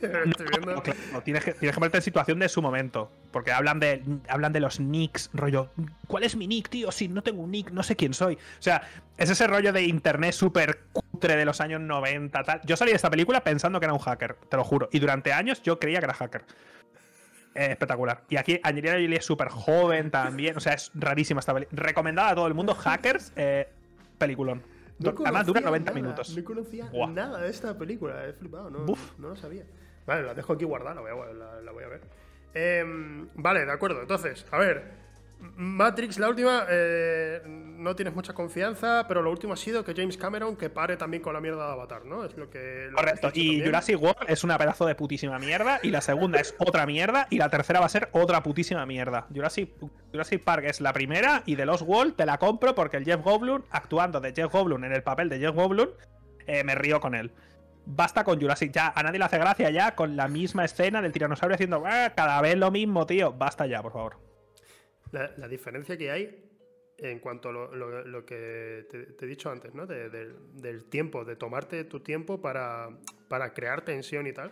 tienes, que, tienes que ponerte en situación de su momento. Porque hablan de, hablan de los nicks, rollo. ¿Cuál es mi nick, tío? Si no tengo un nick, no sé quién soy. O sea, es ese rollo de internet súper cutre de los años 90, tal. Yo salí de esta película pensando que era un hacker, te lo juro. Y durante años yo creía que era hacker espectacular. Y aquí Angelina Jolie es súper joven también. O sea, es rarísima esta película. Recomendada a todo el mundo. Hackers, eh, peliculón. Además dura 90 minutos. No conocía nada de esta película. He flipado, no, no lo sabía. Vale, la dejo aquí guardada, la voy a, la, voy a ver. Em, vale, de acuerdo. Entonces, a ver. Matrix, la última, eh, no tienes mucha confianza, pero lo último ha sido que James Cameron que pare también con la mierda de Avatar, ¿no? Es lo que. Correcto. y Jurassic World es una pedazo de putísima mierda, y la segunda es otra mierda, y la tercera va a ser otra putísima mierda. Jurassic, Jurassic Park es la primera, y The Lost World te la compro porque el Jeff Goldblum, actuando de Jeff Goldblum en el papel de Jeff Goldblum, eh, me río con él basta con Jurassic. Ya, a nadie le hace gracia ya con la misma escena del tiranosaurio haciendo ah, cada vez lo mismo, tío. Basta ya, por favor. La, diferencia que hay en cuanto a lo, que te, he dicho antes, ¿no? del tiempo, de tomarte tu tiempo para, para, crear tensión y tal.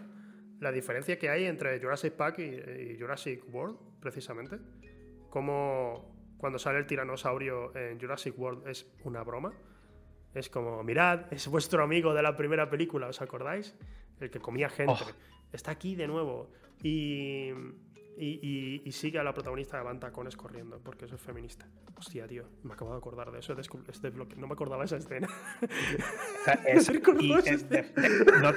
La diferencia que hay entre Jurassic Park y, Jurassic World, precisamente. Como cuando sale el tiranosaurio en Jurassic World es una broma. Es como, mirad, es vuestro amigo de la primera película, ¿os acordáis? El que comía gente. Oh. Está aquí de nuevo. Y, y, y- y sigue a la protagonista de Tacones corriendo, porque eso es feminista. Hostia, tío, me acabo de acordar de eso. Este bloque. No me acordaba de esa escena. O sea, es- recordó y esa es de- de- no-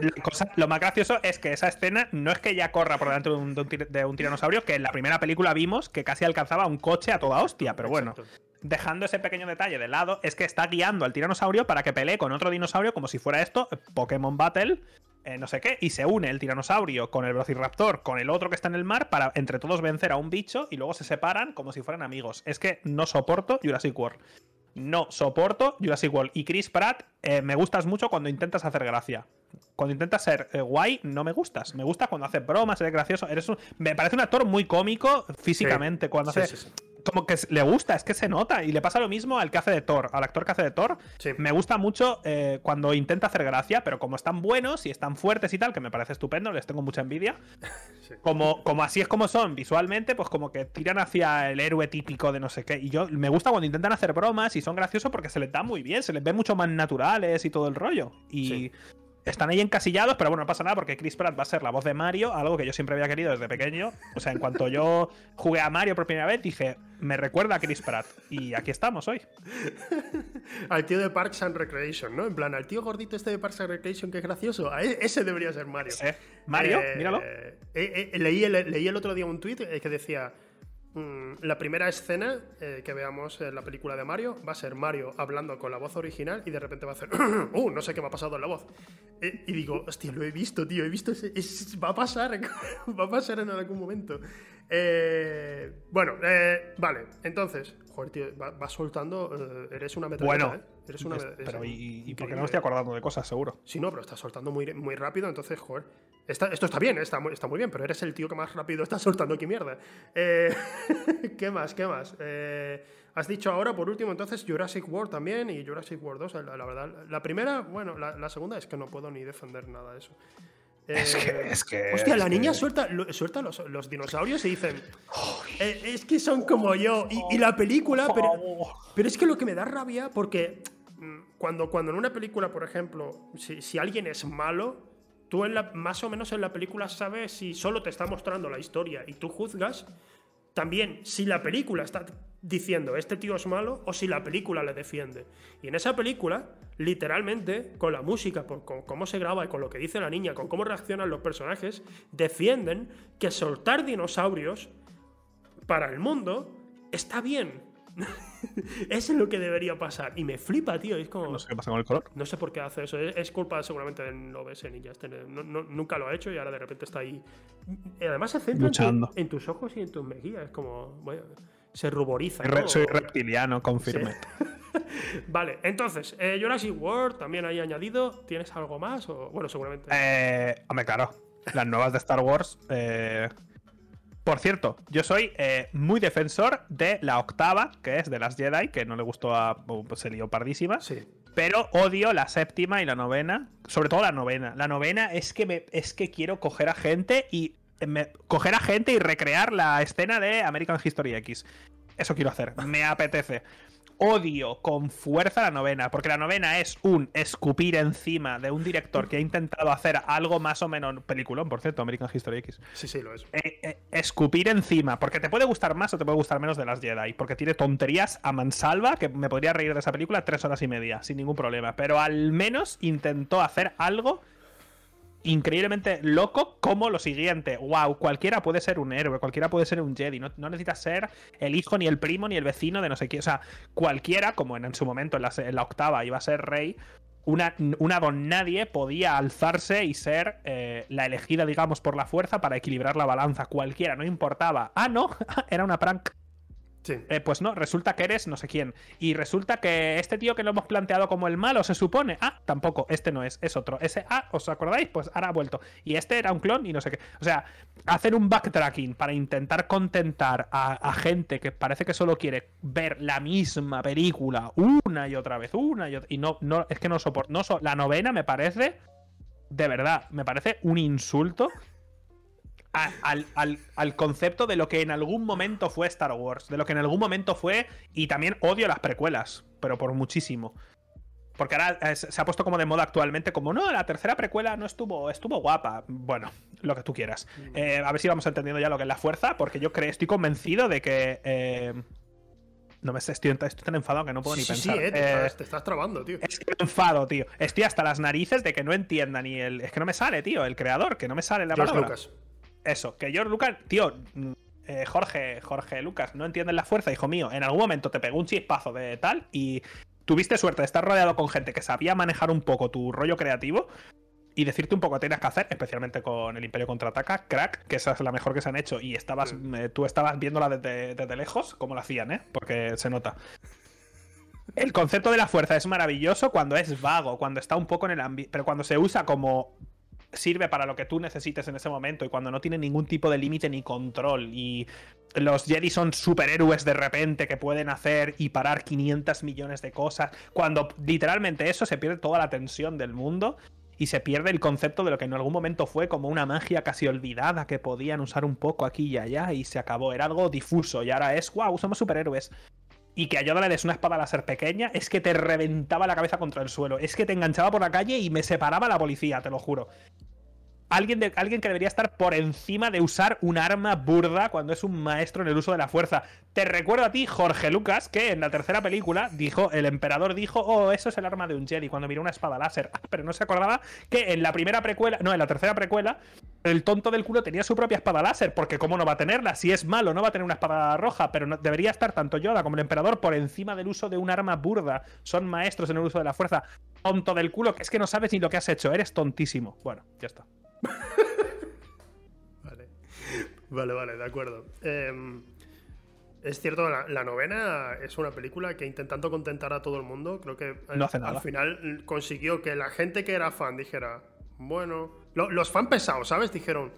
la cosa- lo más gracioso es que esa escena no es que ella corra por delante de un, de un tir- de un tiranosaurio, que en la primera película vimos que casi alcanzaba un coche a toda hostia, pero bueno. Exacto. Dejando ese pequeño detalle de lado, es que está guiando al tiranosaurio para que pelee con otro dinosaurio como si fuera esto, Pokémon Battle, eh, no sé qué, y se une el tiranosaurio con el Velociraptor, con el otro que está en el mar, para entre todos vencer a un bicho y luego se separan como si fueran amigos. Es que no soporto Jurassic World. No soporto Jurassic World. Y Chris Pratt, eh, me gustas mucho cuando intentas hacer gracia. Cuando intentas ser eh, guay, no me gustas. Me gusta cuando haces bromas, eres gracioso. Eres un- Me parece un actor muy cómico físicamente. Cuando Sí, hace sí. Como que le gusta, es que se nota. Y le pasa lo mismo al que hace de Thor, al actor que hace de Thor. Sí. Me gusta mucho eh, cuando intenta hacer gracia, pero como están buenos y están fuertes y tal, que me parece estupendo, les tengo mucha envidia. Sí. Como, como así es como son visualmente, pues como que tiran hacia el héroe típico de no sé qué. Y yo me gusta cuando intentan hacer bromas y son graciosos porque se les da muy bien, se les ve mucho más naturales y todo el rollo. Y. Sí. Están ahí encasillados, pero bueno, no pasa nada porque Chris Pratt va a ser la voz de Mario, algo que yo siempre había querido desde pequeño. O sea, en cuanto yo jugué a Mario por primera vez, dije, me recuerda a Chris Pratt. Y aquí estamos hoy. Al tío de Parks and Recreation, ¿no? En plan, al tío gordito este de Parks and Recreation que es gracioso. A e- ese debería ser Mario. Mario, Eh, míralo. eh, eh, leí, el, leí el otro día un tuit que decía: La primera escena eh, que veamos en la película de Mario va a ser Mario hablando con la voz original y de repente va a hacer: ¡Uh! No sé qué me ha pasado en la voz. Eh, y digo: Hostia, lo he visto, tío, he visto. ese- es- va a pasar, va a pasar en algún momento. Eh, bueno, eh, vale, entonces, joder, tío, va- vas soltando. eh, eres una metralleta, Bueno, ¿eh? Eres una es- pero ¿y, y por qué increíble. no me estoy acordando de cosas, seguro? Sí, no, pero estás soltando muy, muy rápido, entonces, joder. Está- esto está bien, está muy, está muy bien, pero eres el tío que más rápido está soltando aquí mierda. Eh, ¿Qué más? ¿Qué más? Eh, has dicho ahora, por último, entonces Jurassic World también y Jurassic World 2, la, la verdad. La primera, bueno, la, la segunda es que no puedo ni defender nada de eso. Es que- Eh, es que- Hostia, la niña que- suelta, suelta los, los dinosaurios y dicen. "Eh, es que son como yo. Y, y la película, pero. Pero es que lo que me da rabia, porque mm, cuando, cuando en una película, por ejemplo, si, si alguien es malo, tú en la, más o menos en la película sabes si solo te está mostrando la historia y tú juzgas. También si la película está diciendo este tío es malo o si la película le defiende. Y en esa película, literalmente, con la música, con cómo se graba y con lo que dice la niña, con cómo reaccionan los personajes, defienden que soltar dinosaurios para el mundo está bien. Eso es lo que debería pasar. Y me flipa, tío. Es como. No sé qué pasa con el color. No sé por qué hace eso. Es, es culpa seguramente del OBS Ninja. Este no- no- nunca lo ha hecho y ahora de repente está ahí. Y además se centra en, tu- Luchando. en tus ojos y en tus mejillas. Es como. bueno, se ruboriza. ¿no? soy reptiliano, confirme. Vale, entonces, eh, Jurassic World también hay añadido. ¿Tienes algo más? O, bueno, seguramente. Eh, hombre, claro. Las nuevas de Star Wars. eh, Por cierto, yo soy eh, muy defensor de la octava, que es de las Jedi, que no le gustó a. pues se lió pardísima. Sí. Pero odio la séptima y la novena. Sobre todo la novena. La novena es que me, es que quiero coger a gente y. me- coger a gente y recrear la escena de American History X. Eso quiero hacer. Me apetece. Odio con fuerza la novena, porque la novena es un escupir encima de un director que ha intentado hacer algo más o menos. Peliculón, por cierto, American History X. Sí, sí, lo es. Eh, eh, escupir encima, porque te puede gustar más o te puede gustar menos de las Jedi, porque tiene tonterías a mansalva que me podría reír de esa película tres horas y media, sin ningún problema, pero al menos intentó hacer algo increíblemente loco como lo siguiente, wow, cualquiera puede ser un héroe, cualquiera puede ser un Jedi, no, no necesitas ser el hijo, ni el primo, ni el vecino de no sé qué, o sea, cualquiera, como en, en su momento en la, se- en la octava iba a ser rey, una, una don nadie podía alzarse y ser eh, la elegida, digamos, por la fuerza para equilibrar la balanza. Cualquiera, no importaba. Ah, no, era una prank. Eh, pues no, resulta que eres no sé quién. Y resulta que este tío que lo hemos planteado como el malo se supone. Ah, tampoco, este no es, es otro. Ese, ah, ¿os acordáis? Pues ahora ha vuelto. Y este era un clon y no sé qué. O sea, hacer un backtracking para intentar contentar a, a gente que parece que solo quiere ver la misma película una y otra vez, una y otra. Y no, no, es que no soporto. No so- la novena me parece. De verdad, me parece un insulto a- al, al- al concepto de lo que en algún momento fue Star Wars, de lo que en algún momento fue, y también odio las precuelas, pero por muchísimo. Porque ahora se ha puesto como de moda actualmente, como no, la tercera precuela no estuvo, estuvo guapa. Bueno, lo que tú quieras. Mm. Eh, a ver si vamos entendiendo ya lo que es la fuerza, porque yo creo, estoy convencido de que. Eh, no me estoy, estoy, tan enfadado que no puedo ni pensar. Sí, eh, te, estás, trabando, tío. Es que me enfado, tío. Estoy hasta las narices de que no entienda ni el. Es que no me sale, tío, el creador, que no me sale la George Lucas. Eso, que George Lucas, tío. Jorge, Jorge Lucas, no entiendes la fuerza, hijo mío. En algún momento te pegó un chispazo de tal y tuviste suerte de estar rodeado con gente que sabía manejar un poco tu rollo creativo y decirte un poco qué tenías que hacer, especialmente con el Imperio Contraataca, Crack, que esa es la mejor que se han hecho, y estabas, eh, tú estabas viéndola desde, desde lejos, como lo hacían, ¿eh? Porque se nota. El concepto de la fuerza es maravilloso cuando es vago, cuando está un poco en el ambiente, pero cuando se usa como sirve para lo que tú necesites en ese momento y cuando no tiene ningún tipo de límite ni control y los Jedi son superhéroes de repente que pueden hacer y parar 500 millones de cosas, cuando literalmente eso se pierde toda la tensión del mundo y se pierde el concepto de lo que en algún momento fue como una magia casi olvidada que podían usar un poco aquí y allá y se acabó, era algo difuso y ahora es, wow, somos superhéroes. Y que a Yoda le des una espada láser pequeña es que te reventaba la cabeza contra el suelo, es que te enganchaba por la calle y me separaba la policía, te lo juro alguien, de, alguien que debería estar por encima de usar un arma burda cuando es un maestro en el uso de la fuerza. Te recuerdo a ti, Jorge Lucas, que en la tercera película dijo, el emperador dijo, oh, eso es el arma de un Jedi cuando miró una espada láser. Ah, pero no se acordaba que en la primera precuela, no, en la tercera precuela, el tonto del culo tenía su propia espada láser, porque cómo no va a tenerla, si es malo no va a tener una espada roja, pero no, debería estar tanto Yoda como el emperador por encima del uso de un arma burda. Son maestros en el uso de la fuerza. Tonto del culo, que es que no sabes ni lo que has hecho, eres tontísimo. Bueno, ya está. vale. Vale, vale, de acuerdo. Em, es cierto, la, novena es una película que intentando contentar a todo el mundo, creo que al final consiguió que la gente que era fan dijera, bueno, los fan pesados, ¿sabes? Dijeron,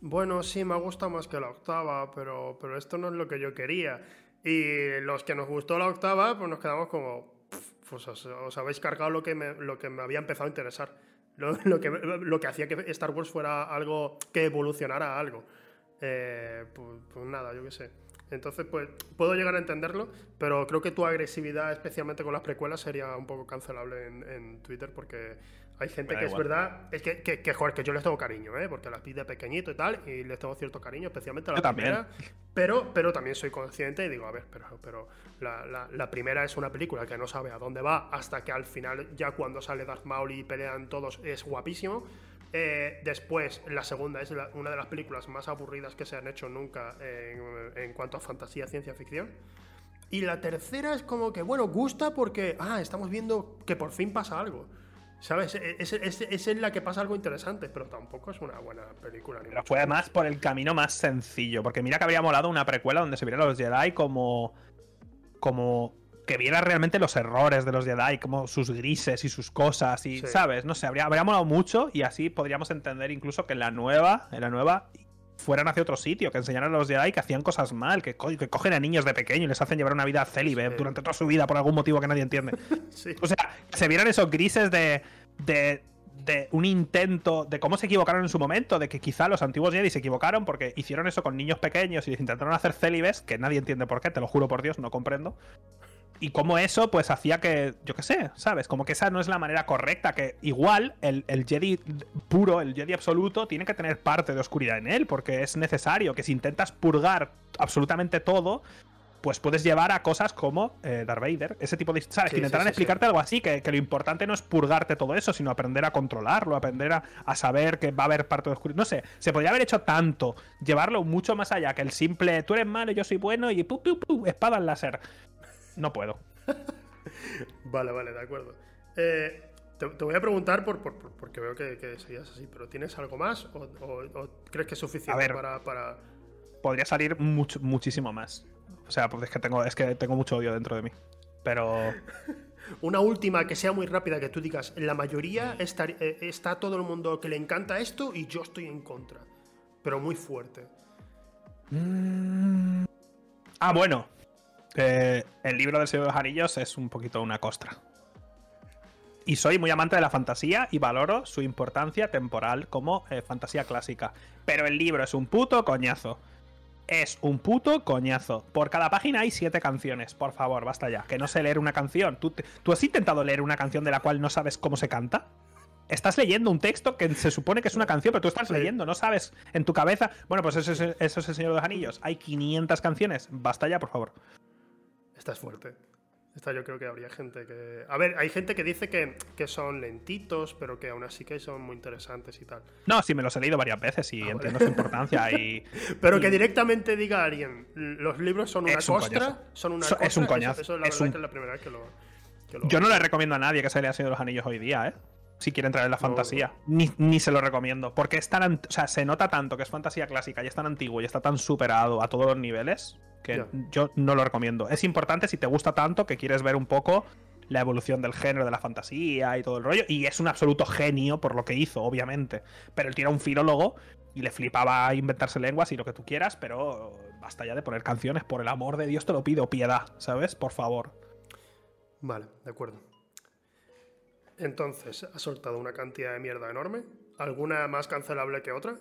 bueno, sí, me gusta más que la octava, pero, pero esto no es lo que yo quería. Y los que nos gustó la octava, pues nos quedamos como, pues os, habéis cargado lo que, lo que me había empezado a interesar. Lo, que, lo que hacía que Star Wars fuera algo que evolucionara a algo. Eh, pues, pues, nada, yo qué sé. Entonces, pues puedo llegar a entenderlo, pero creo que tu agresividad, especialmente con las precuelas, sería un poco cancelable en Twitter porque hay gente que es verdad, es que, que, que, joder, que yo les tengo cariño, ¿eh? porque las pide pequeñito y tal, y les tengo cierto cariño, especialmente a la primera. Pero, pero también soy consciente y digo, a ver, pero, pero la, la, primera es una película que no sabe a dónde va hasta que al final, ya cuando sale Darth Maul y pelean todos, es guapísimo. Eh, después, la segunda es una de las películas más aburridas que se han hecho nunca en, en cuanto a fantasía, ciencia ficción. Y la tercera es como que, bueno, gusta porque, ah, estamos viendo que por fin pasa algo. ¿Sabes? E, es, es, en la que pasa algo interesante, pero tampoco es una buena película. pero fue además por el camino más sencillo, porque mira que habría molado una precuela donde se viera los Jedi como. como. que viera realmente los errores de los Jedi, como sus grises y sus cosas, y, ¿sabes? No sé, habría, habría molado mucho y así podríamos entender incluso que en la nueva, en la nueva fueran hacia otro sitio, que enseñaran a los Jedi que hacían cosas mal, que, que cogen a niños de pequeño y les hacen llevar una vida célibe durante toda su vida por algún motivo que nadie entiende. O sea, se vieran esos grises de, de, de un intento de cómo se equivocaron en su momento, de que quizá los antiguos Jedi se equivocaron porque hicieron eso con niños pequeños y les intentaron hacer célibes, que nadie entiende por qué, te lo juro por Dios, no comprendo y como eso, pues hacía que, yo qué sé, ¿sabes? Como que esa no es la manera correcta, que igual el, Jedi puro, el Jedi absoluto, tiene que tener parte de oscuridad en él, porque es necesario que si intentas purgar absolutamente todo, pues puedes llevar a cosas como eh, Darth Vader, ese tipo de... ¿Sabes? que intentarán explicarte algo así, que, lo importante no es purgarte todo eso, sino aprender a controlarlo, aprender a, saber que va a haber parte de oscuridad. No sé, se podría haber hecho tanto, llevarlo mucho más allá que el simple, tú eres malo, yo soy bueno y pu, pu, pu, espada en láser. No puedo. vale, vale, de acuerdo. Eh, te, voy a preguntar por, porque veo que, que, serías así, pero ¿tienes algo más o, crees que es suficiente para, Podría salir mucho, muchísimo más. O sea, es que tengo, es que tengo mucho odio dentro de mí. Pero. Una última que sea muy rápida, que tú digas, la mayoría está, eh, está todo el mundo que le encanta esto y yo estoy en contra. Pero muy fuerte. Mm. Ah, bueno el libro del Señor de los Anillos es un poquito una costra. Y soy muy amante de la fantasía y valoro su importancia temporal como eh, fantasía clásica. Pero el libro es un puto coñazo. es un puto coñazo. Por cada página hay siete canciones. Por favor, basta ya. Que no sé leer una canción. ¿Tú, ¿Tú has intentado leer una canción de la cual no sabes cómo se canta? Estás leyendo un texto que se supone que es una canción, pero tú estás leyendo, no sabes en tu cabeza. Bueno, pues eso es, eso es el Señor de los Anillos. Hay 500 canciones. Basta ya, por favor. Esta es fuerte. Esta yo creo que habría gente que... A ver, hay gente que dice que, que, son lentitos, pero que aún así que son muy interesantes y tal. No, sí, me los he leído varias veces y ah, entiendo su importancia. Y, pero que directamente diga alguien, los libros son una costra, son una Es un coñazo. Eso, es, la primera vez que lo, Yo no le recomiendo a nadie que se lea Señor de los Anillos hoy día, ¿eh? Si quiere entrar en la fantasía. Ni, ni, se lo recomiendo. Porque es tan... O sea, se nota tanto que es fantasía clásica y es tan antiguo y está tan superado a todos los niveles que yo no lo recomiendo. Es importante si te gusta tanto que quieres ver un poco la evolución del género, de la fantasía y todo el rollo. Y es un absoluto genio por lo que hizo, obviamente. Pero él tiene un filólogo y le flipaba inventarse lenguas y lo que tú quieras, pero basta ya de poner canciones. Por el amor de Dios te lo pido, piedad, ¿sabes? Por favor. Vale, de acuerdo. Entonces, ha soltado una cantidad de mierda enorme. ¿Alguna más cancelable que otra?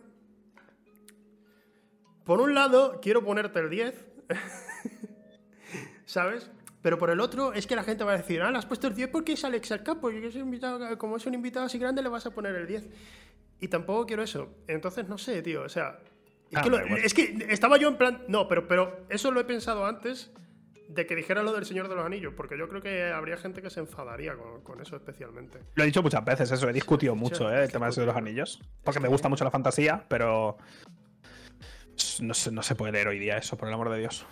Por un lado, quiero ponerte el 10 ¿Sabes? Pero por el otro, es que la gente va a decir, ah, le has puesto el 10 porque es Alex al campo. Y invitado, como es un invitado así grande, le vas a poner el 10. Y tampoco quiero eso. Entonces, no sé, tío. O sea, es, que, estaba yo en plan. No, pero, pero eso lo he pensado antes de que dijera lo del Señor de los Anillos, porque yo creo que habría gente que se enfadaría con, eso especialmente. Lo he dicho muchas veces, eso, he discutido mucho, ¿eh? El tema del Señor de los Anillos. Porque me gusta mucho la fantasía, pero no se, no se puede leer hoy día eso, por el amor de Dios.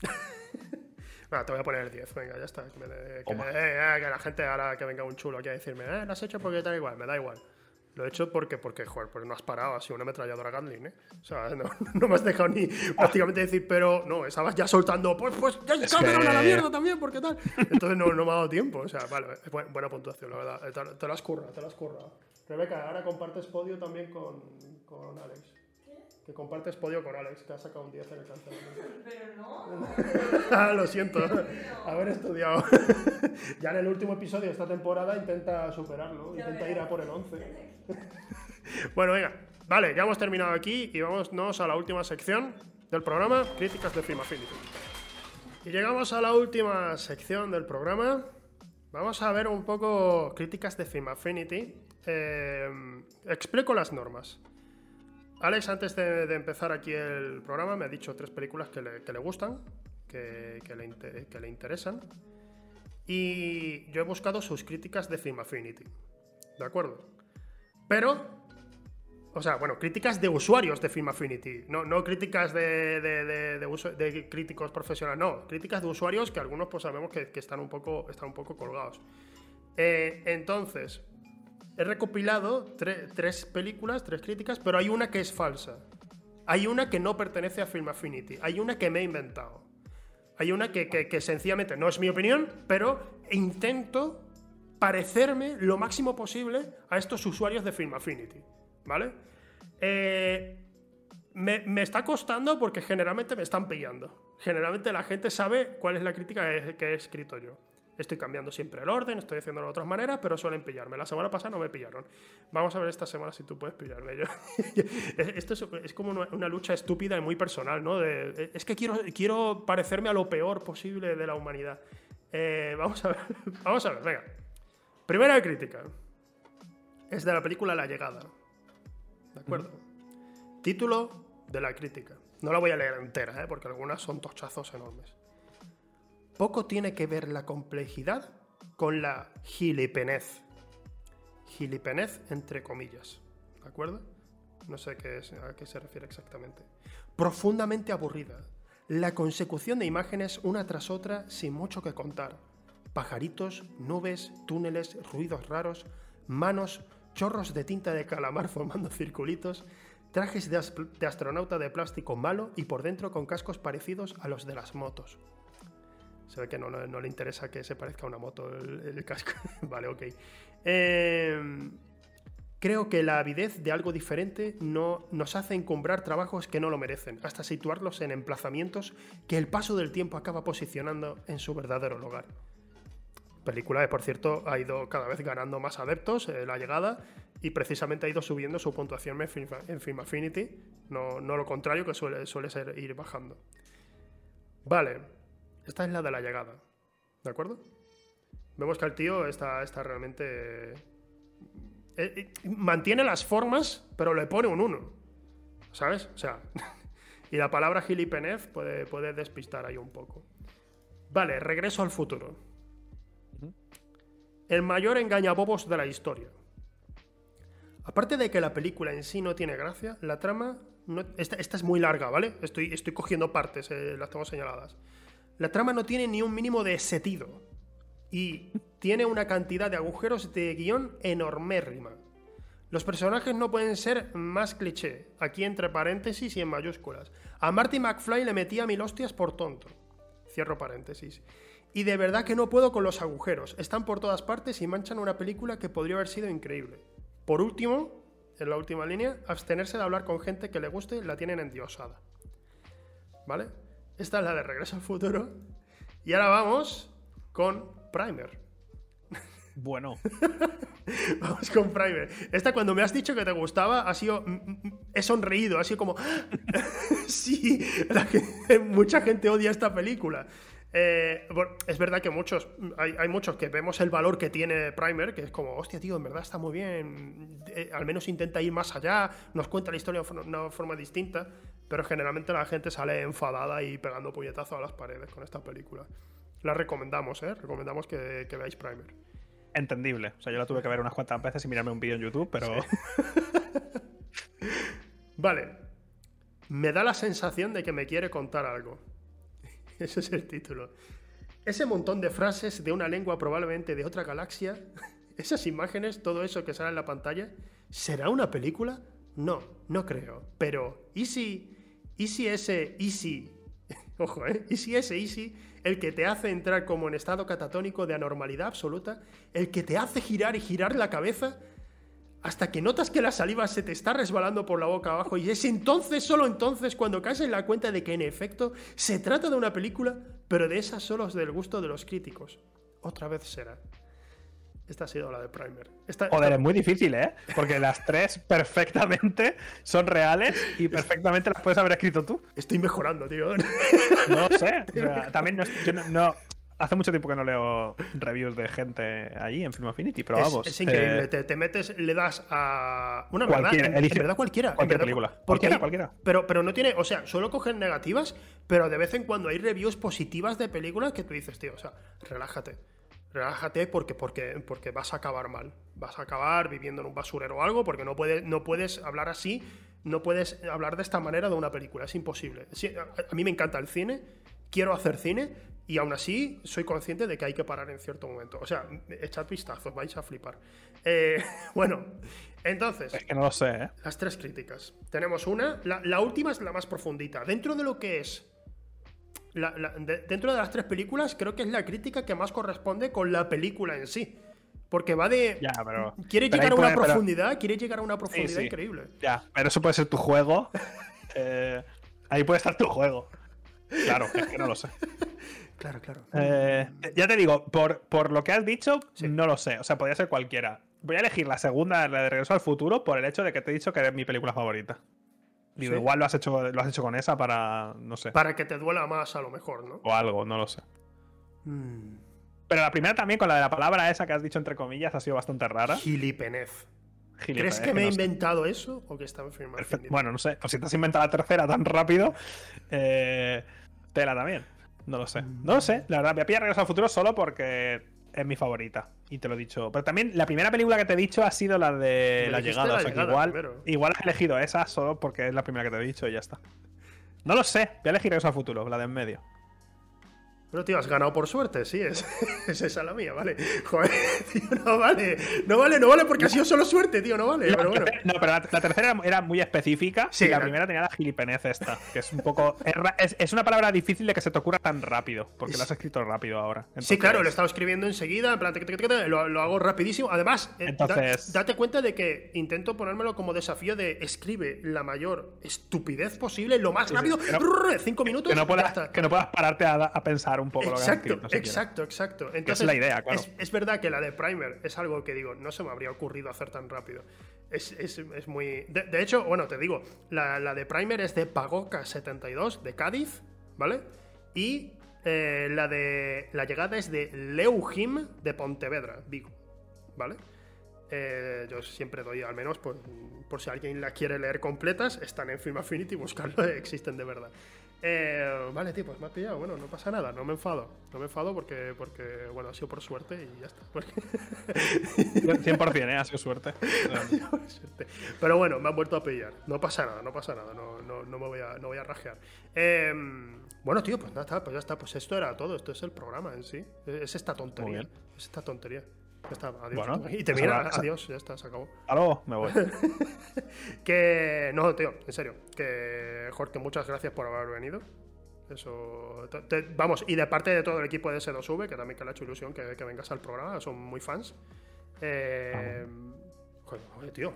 bueno, te voy a poner el 10, venga, ya está. Que, eh, eh, que, la gente ahora que venga un chulo aquí a decirme, eh, lo has hecho porque da igual, me da igual. Lo he hecho porque, porque, joder, porque no has parado así una ametralladora Gatling, ¿eh? O sea, no, no me has dejado ni prácticamente decir, pero no, estabas ya soltando, pues, pues, ya es que... a la mierda también, porque tal. Entonces no, no me ha dado tiempo, o sea, vale, buena, puntuación, la verdad. Te, te, has currado, te lo has currado. Rebeca, ahora compartes podio también con, con Alex que compartes podio con Alex, que ha sacado un 10 en el cancelamiento. Pero no. ah, lo siento. Haber estudiado. ya en el último episodio de esta temporada intenta superarlo, intenta ir a por el 11. bueno, venga. Vale, ya hemos terminado aquí y vámonos a la última sección del programa, críticas de Film Affinity. Y llegamos a la última sección del programa. Vamos a ver un poco críticas de Film Affinity. Eh, explico las normas. Alex, antes de, empezar aquí el programa, me ha dicho tres películas que le, gustan, que, le, interesan. Y yo he buscado sus críticas de Film Affinity. ¿De acuerdo? Pero o sea, bueno, críticas de usuarios de Film Affinity, no, no críticas de, críticos profesionales, no, críticas de usuarios que algunos pues sabemos que, están, un poco, están un poco colgados. Eh, entonces, he recopilado tres películas, tres críticas, pero hay una que es falsa. Hay una que no pertenece a Film Affinity. Hay una que me he inventado. Hay una que, sencillamente no es mi opinión, pero intento parecerme lo máximo posible a estos usuarios de Film Affinity. ¿Vale? Eh, me, está costando porque generalmente me están pillando. Generalmente la gente sabe cuál es la crítica que he escrito yo. Estoy cambiando siempre el orden, estoy haciéndolo de otras maneras, pero suelen pillarme. La semana pasada no me pillaron. Vamos a ver esta semana si tú puedes pillarme. Yo. Esto es, como una, lucha estúpida y muy personal, ¿no? es que quiero, quiero parecerme a lo peor posible de la humanidad. Eh, vamos a ver, vamos a ver, venga. Primera crítica. Es de la película La Llegada. ¿De acuerdo? Título de la crítica. No la voy a leer entera, ¿eh? porque algunas son tochazos enormes poco tiene que ver la complejidad con la gilipenez. Gilipenez entre comillas. ¿De acuerdo? No sé qué a qué se refiere exactamente. Profundamente aburrida. La consecución de imágenes una tras otra sin mucho que contar. Pajaritos, nubes, túneles, ruidos raros, manos, chorros de tinta de calamar formando circulitos, trajes de astronauta de plástico malo y por dentro con cascos parecidos a los de las motos. Se ve que no, le interesa que se parezca a una moto el, casco. vale, ok. Em, creo que la avidez de algo diferente no, nos hace encumbrar trabajos que no lo merecen, hasta situarlos en emplazamientos que el paso del tiempo acaba posicionando en su verdadero lugar. Película que, por cierto, ha ido cada vez ganando más adeptos en la llegada y precisamente ha ido subiendo su puntuación en Film Affinity, no, no, lo contrario que suele, suele ser ir bajando. Vale, esta es la de la llegada, ¿de acuerdo? Vemos que el tío está, está realmente... Eh, eh, mantiene las formas, pero le pone un 1. ¿Sabes? O sea... y la palabra gilipenez puede, puede despistar ahí un poco. Vale, regreso al futuro. El mayor engañabobos de la historia. Aparte de que la película en sí no tiene gracia, la trama. esta, es muy larga, ¿vale? Estoy, estoy cogiendo partes, eh, las tengo señaladas. La trama no tiene ni un mínimo de sentido. Y tiene una cantidad de agujeros de guion enormérrima. Los personajes no pueden ser más cliché, aquí entre paréntesis y en mayúsculas. A Marty McFly le metía mil hostias por tonto. Cierro paréntesis. Y de verdad que no puedo con los agujeros. Están por todas partes y manchan una película que podría haber sido increíble. Por último, en la última línea, abstenerse de hablar con gente que le guste la tienen endiosada. ¿Vale? Esta es la de Regreso al Futuro. Y ahora vamos con Primer. Bueno. Vamos con Primer. Esta cuando me has dicho que te gustaba, ha sido... Mm, mm, he sonreído, ha sido como... sí, mucha gente odia esta película. Eh, es verdad que muchos, hay, muchos que vemos el valor que tiene Primer, que es como, hostia, tío, en verdad está muy bien, eh, al menos intenta ir más allá, nos cuenta la historia de una forma distinta, pero generalmente la gente sale enfadada y pegando puñetazos a las paredes con esta película. La recomendamos, ¿eh? Recomendamos que, veáis Primer. Entendible. O sea, yo la tuve que ver unas cuantas veces y mirarme un vídeo en YouTube, pero... vale. Me da la sensación de que me quiere contar algo. Ese es el título. Ese montón de frases de una lengua probablemente de otra galaxia, esas imágenes, todo eso que sale en la pantalla, ¿será una película? No, no creo. Pero, ¿y si, y si ese Easy, ojo, ¿eh? ¿Y si ese Easy, el que te hace entrar como en estado catatónico de anormalidad absoluta, el que te hace girar y girar la cabeza, hasta que notas que la saliva se te está resbalando por la boca abajo y es entonces, solo entonces, cuando caes en la cuenta de que en efecto se trata de una película, pero de esas solos del gusto de los críticos. Otra vez será. Esta ha sido la de Primer. Joder, es muy difícil, ¿eh? Porque las tres perfectamente son reales y perfectamente las puedes haber escrito tú. Estoy mejorando, tío. No sé. también no, Hace mucho tiempo que no leo reviews de gente allí en Film Affinity, pero vamos. Es, increíble. Eh, te, metes, le das a. Una verdad, en, verdad cualquiera. Cualquier película. Cualquiera, cualquiera. Pero, pero no tiene. O sea, solo cogen negativas, pero de vez en cuando hay reviews positivas de películas que tú dices, tío, o sea, relájate. Relájate porque, porque, porque vas a acabar mal. Vas a acabar viviendo en un basurero o algo, porque no puedes, no puedes hablar así, no puedes hablar de esta manera de una película. Es imposible. a mí me encanta el cine, quiero hacer cine, y aún así, soy consciente de que hay que parar en cierto momento. O sea, echad vistazos, vais a flipar. Eh, bueno, entonces. Es que no lo sé, ¿eh? Las tres críticas. Tenemos una. La, última es la más profundita. Dentro de lo que es. Dentro de las tres películas, creo que es la crítica que más corresponde con la película en sí. Porque va de. Ya, pero. Quiere llegar a una profundidad, quiere llegar a una profundidad increíble. Ya, pero eso puede ser tu juego. Eh, ahí puede estar tu juego. Claro, es que no lo sé. Claro, claro. Eh, ya te digo, por, por lo que has dicho, no lo sé. O sea, podría ser cualquiera. Voy a elegir la segunda, la de Regreso al Futuro, por el hecho de que te he dicho que es mi película favorita. Digo, igual lo has, hecho, lo has hecho con esa para, no sé. Para que te duela más a lo mejor, ¿no? O algo, no lo sé. Hmm. Pero la primera también, con la de la palabra esa que has dicho entre comillas, ha sido bastante rara. Gilipenez. ¿Crees que me he inventado eso o que está firmado? Bueno, no sé. O si te has inventado la tercera tan rápido, eh, tela también. No lo sé. No lo sé. La verdad, me a Regreso al Futuro solo porque es mi favorita. Y te lo he dicho. Pero también la primera película que te he dicho ha sido la de la llegada. o sea, que igual, igual has elegido esa solo porque es la primera que te he dicho y ya está. No lo sé. Voy a elegir Regreso al Futuro, la de en medio. Pero, tío, has ganado por suerte, sí, es, es esa la mía, vale. Joder, tío, no vale. No vale, no vale porque ha sido solo suerte, tío, no vale. pero bueno. No, pero la, tercera era muy específica sí, y la primera tenía la gilipenez esta, que es un poco. Es, es, una palabra difícil de que se te ocurra tan rápido, porque la has escrito rápido ahora. Sí, claro, lo he estado escribiendo enseguida, en plan, lo, lo hago rapidísimo. Además, eh, Entonces... date cuenta de que intento ponérmelo como desafío de escribe la mayor estupidez posible, lo más rápido, cinco minutos. Que no puedas, que no puedas pararte a, a pensar un un poco exacto, lo que Exacto, exacto. Entonces, es la idea, claro. Es, verdad que la de Primer es algo que digo, no se me habría ocurrido hacer tan rápido. Es, es, es muy. De, hecho, bueno, te digo, la, la de Primer es de Pagoca 72, de Cádiz, ¿vale? Y eh, la de. La llegada es de Leuhim de Pontevedra, Vigo, ¿vale? Eh, yo siempre doy, al menos por, por, si alguien la quiere leer completas, están en Film Affinity, buscarlo, existen de verdad. Eh, vale, tío, pues me ha pillado. Bueno, no pasa nada, no me enfado. No me enfado porque, porque bueno, ha sido por suerte y ya está. 100%, ¿eh? ha sido suerte. Pero bueno, me han vuelto a pillar. No pasa nada, no pasa nada. No, no, no me voy a, no voy a rajear. Em, bueno, tío, pues nada, pues ya está. Pues esto era todo. Esto es el programa en sí. Es esta tontería. Es esta tontería. Ya está, adiós. y te mira, adiós, ya está, se acabó. Aló, me voy. que. No, tío, en serio. Que, Jorge, muchas gracias por haber venido. Eso. vamos, y de parte de todo el equipo de S2V, que también que le ha hecho ilusión que, vengas al programa, son muy fans. Eh, tío,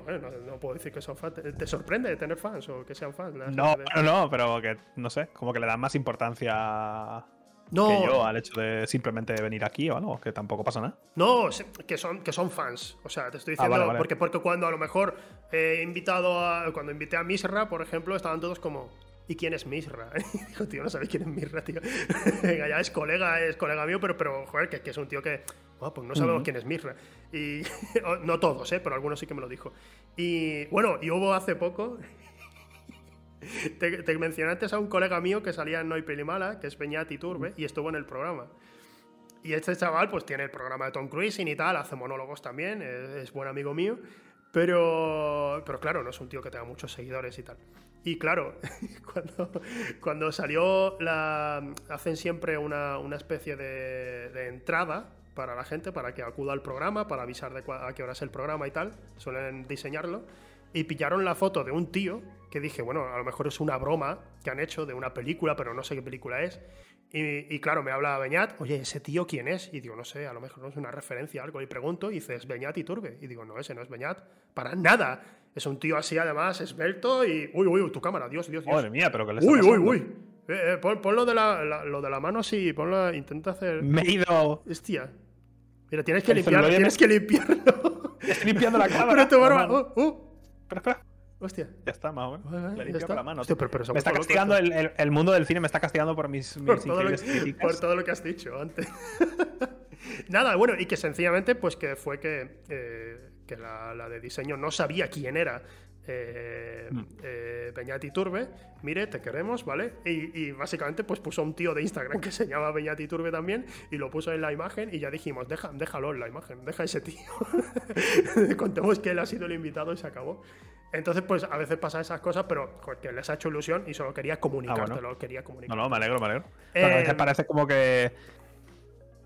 no, puedo decir que son fans. ¿Te sorprende tener fans o que sean fans? No, no, no, pero que no sé, como que le dan más importancia no. que yo al hecho de simplemente venir aquí o algo, que tampoco pasa nada. No, que son, que son fans. O sea, te estoy ah, diciendo, Porque, porque cuando a lo mejor he invitado a. Cuando invité a Misra, por ejemplo, estaban todos como. ¿Y quién es Misra? digo, tío, no sabéis quién es Misra, tío. Venga, ya es colega, es colega mío, pero, pero joder, que, que es un tío que. pues no sabemos quién es Misra. Y. no todos, ¿eh? Pero algunos sí que me lo dijo. Y bueno, y hubo hace poco te, mencioné antes a un colega mío que salía en Noi Pelimala, que es Peñati Turbe, y estuvo en el programa. Y este chaval, pues tiene el programa de Tom Cruising y tal, hace monólogos también, es, buen amigo mío. Pero, pero claro, no es un tío que tenga muchos seguidores y tal. Y claro, cuando, cuando salió la. Hacen siempre una, una especie de, de, entrada para la gente, para que acuda al programa, para avisar de a qué hora es el programa y tal. Suelen diseñarlo y pillaron la foto de un tío que dije, bueno, a lo mejor es una broma que han hecho de una película, pero no sé qué película es. Y, claro, me habla Beñat, oye, ¿ese tío quién es? Y digo, no sé, a lo mejor no es una referencia a algo. Y pregunto, y dices, Beñat y Turbe. Y digo, no, ese no es Beñat, para nada. Es un tío así, además, esbelto y. Uy, uy, tu cámara, Dios, Dios, Dios. Madre mía, pero que le Uy, uy, uy. Eh, eh, pon, lo, de la, lo de la mano así, ponlo, intenta hacer. Me he ido. Hostia. Mira, tienes que limpiarlo, tienes que limpiarlo. Estoy limpiando la cámara. Pero tu barba. Oh, oh. Espera, espera. Hostia. Ya está, más o menos. Le limpio la mano. me está castigando el, el, mundo del cine, me está castigando por mis, mis por, todo lo que, por todo lo que has dicho antes. Nada, bueno, y que sencillamente, pues que fue que, eh, que la, la, de diseño no sabía quién era eh, mm. eh, Beñati Turbe, mire, te queremos, ¿vale? Y, básicamente pues puso un tío de Instagram que se llama Beñati Turbe también y lo puso en la imagen y ya dijimos, Deja, déjalo en la imagen, deja ese tío. Contemos que él ha sido el invitado y se acabó. Entonces, pues a veces pasa esas cosas, pero que les ha hecho ilusión y solo quería comunicártelo, ah, quería comunicar. No, no, me alegro, me alegro. a veces eh, parece como que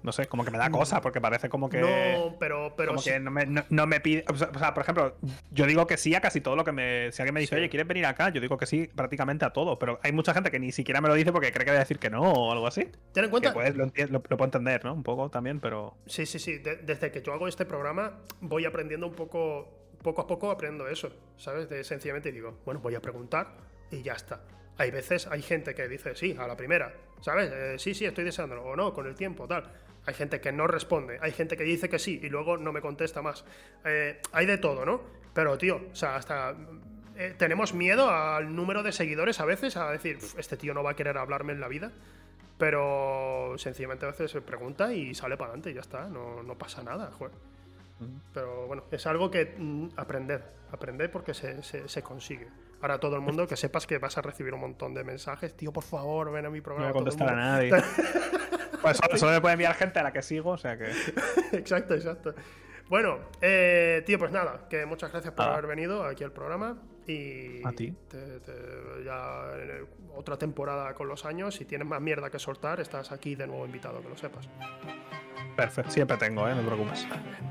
no sé, como que me da cosa, porque parece como que. No, pero. pero como que no me, no, me, pide. O sea, por ejemplo, yo digo que sí a casi todo lo que me. Si alguien me dice, oye, ¿quieres venir acá? Yo digo que sí prácticamente a todo. Pero hay mucha gente que ni siquiera me lo dice porque cree que voy a decir que no o algo así. Ten en cuenta. Que lo, lo, puedo entender, ¿no? Un poco también, pero. Sí, sí, sí. desde que yo hago este programa, voy aprendiendo un poco. Poco a poco aprendo eso, ¿sabes? De, sencillamente digo, bueno, voy a preguntar y ya está. Hay veces, hay gente que dice sí, a la primera, ¿sabes? Eh, sí, sí, estoy deseándolo, o no, con el tiempo, tal hay gente que no responde, hay gente que dice que sí y luego no me contesta más. Eh, hay de todo, ¿no? Pero, tío, o sea, hasta eh, tenemos miedo al número de seguidores a veces, a decir, este tío no va a querer hablarme en la vida. Pero sencillamente a veces se pregunta y sale para adelante y ya está, no, no pasa nada, joder. Pero bueno, es algo que mm, aprender, aprender porque se, se, consigue. Ahora todo el mundo que sepas que vas a recibir un montón de mensajes, tío, por favor, ven a mi programa. No voy a contestar a nadie. Pues solo, me puede enviar gente a la que sigo, o sea que. exacto, exacto. Bueno, eh, tío, pues nada, que muchas gracias por haber venido aquí al programa. Y a ti. ya otra temporada con los años, si tienes más mierda que soltar, estás aquí de nuevo invitado, que lo sepas. Perfecto, siempre tengo, ¿eh? no te preocupes.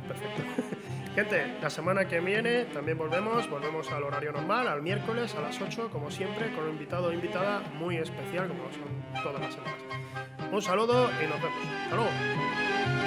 Perfecto. Gente, la semana que viene también volvemos, volvemos al horario normal, al miércoles a las 8, como siempre, con un invitado o invitada muy especial, como son todas las semanas. Un saludo y nos vemos. Hasta luego.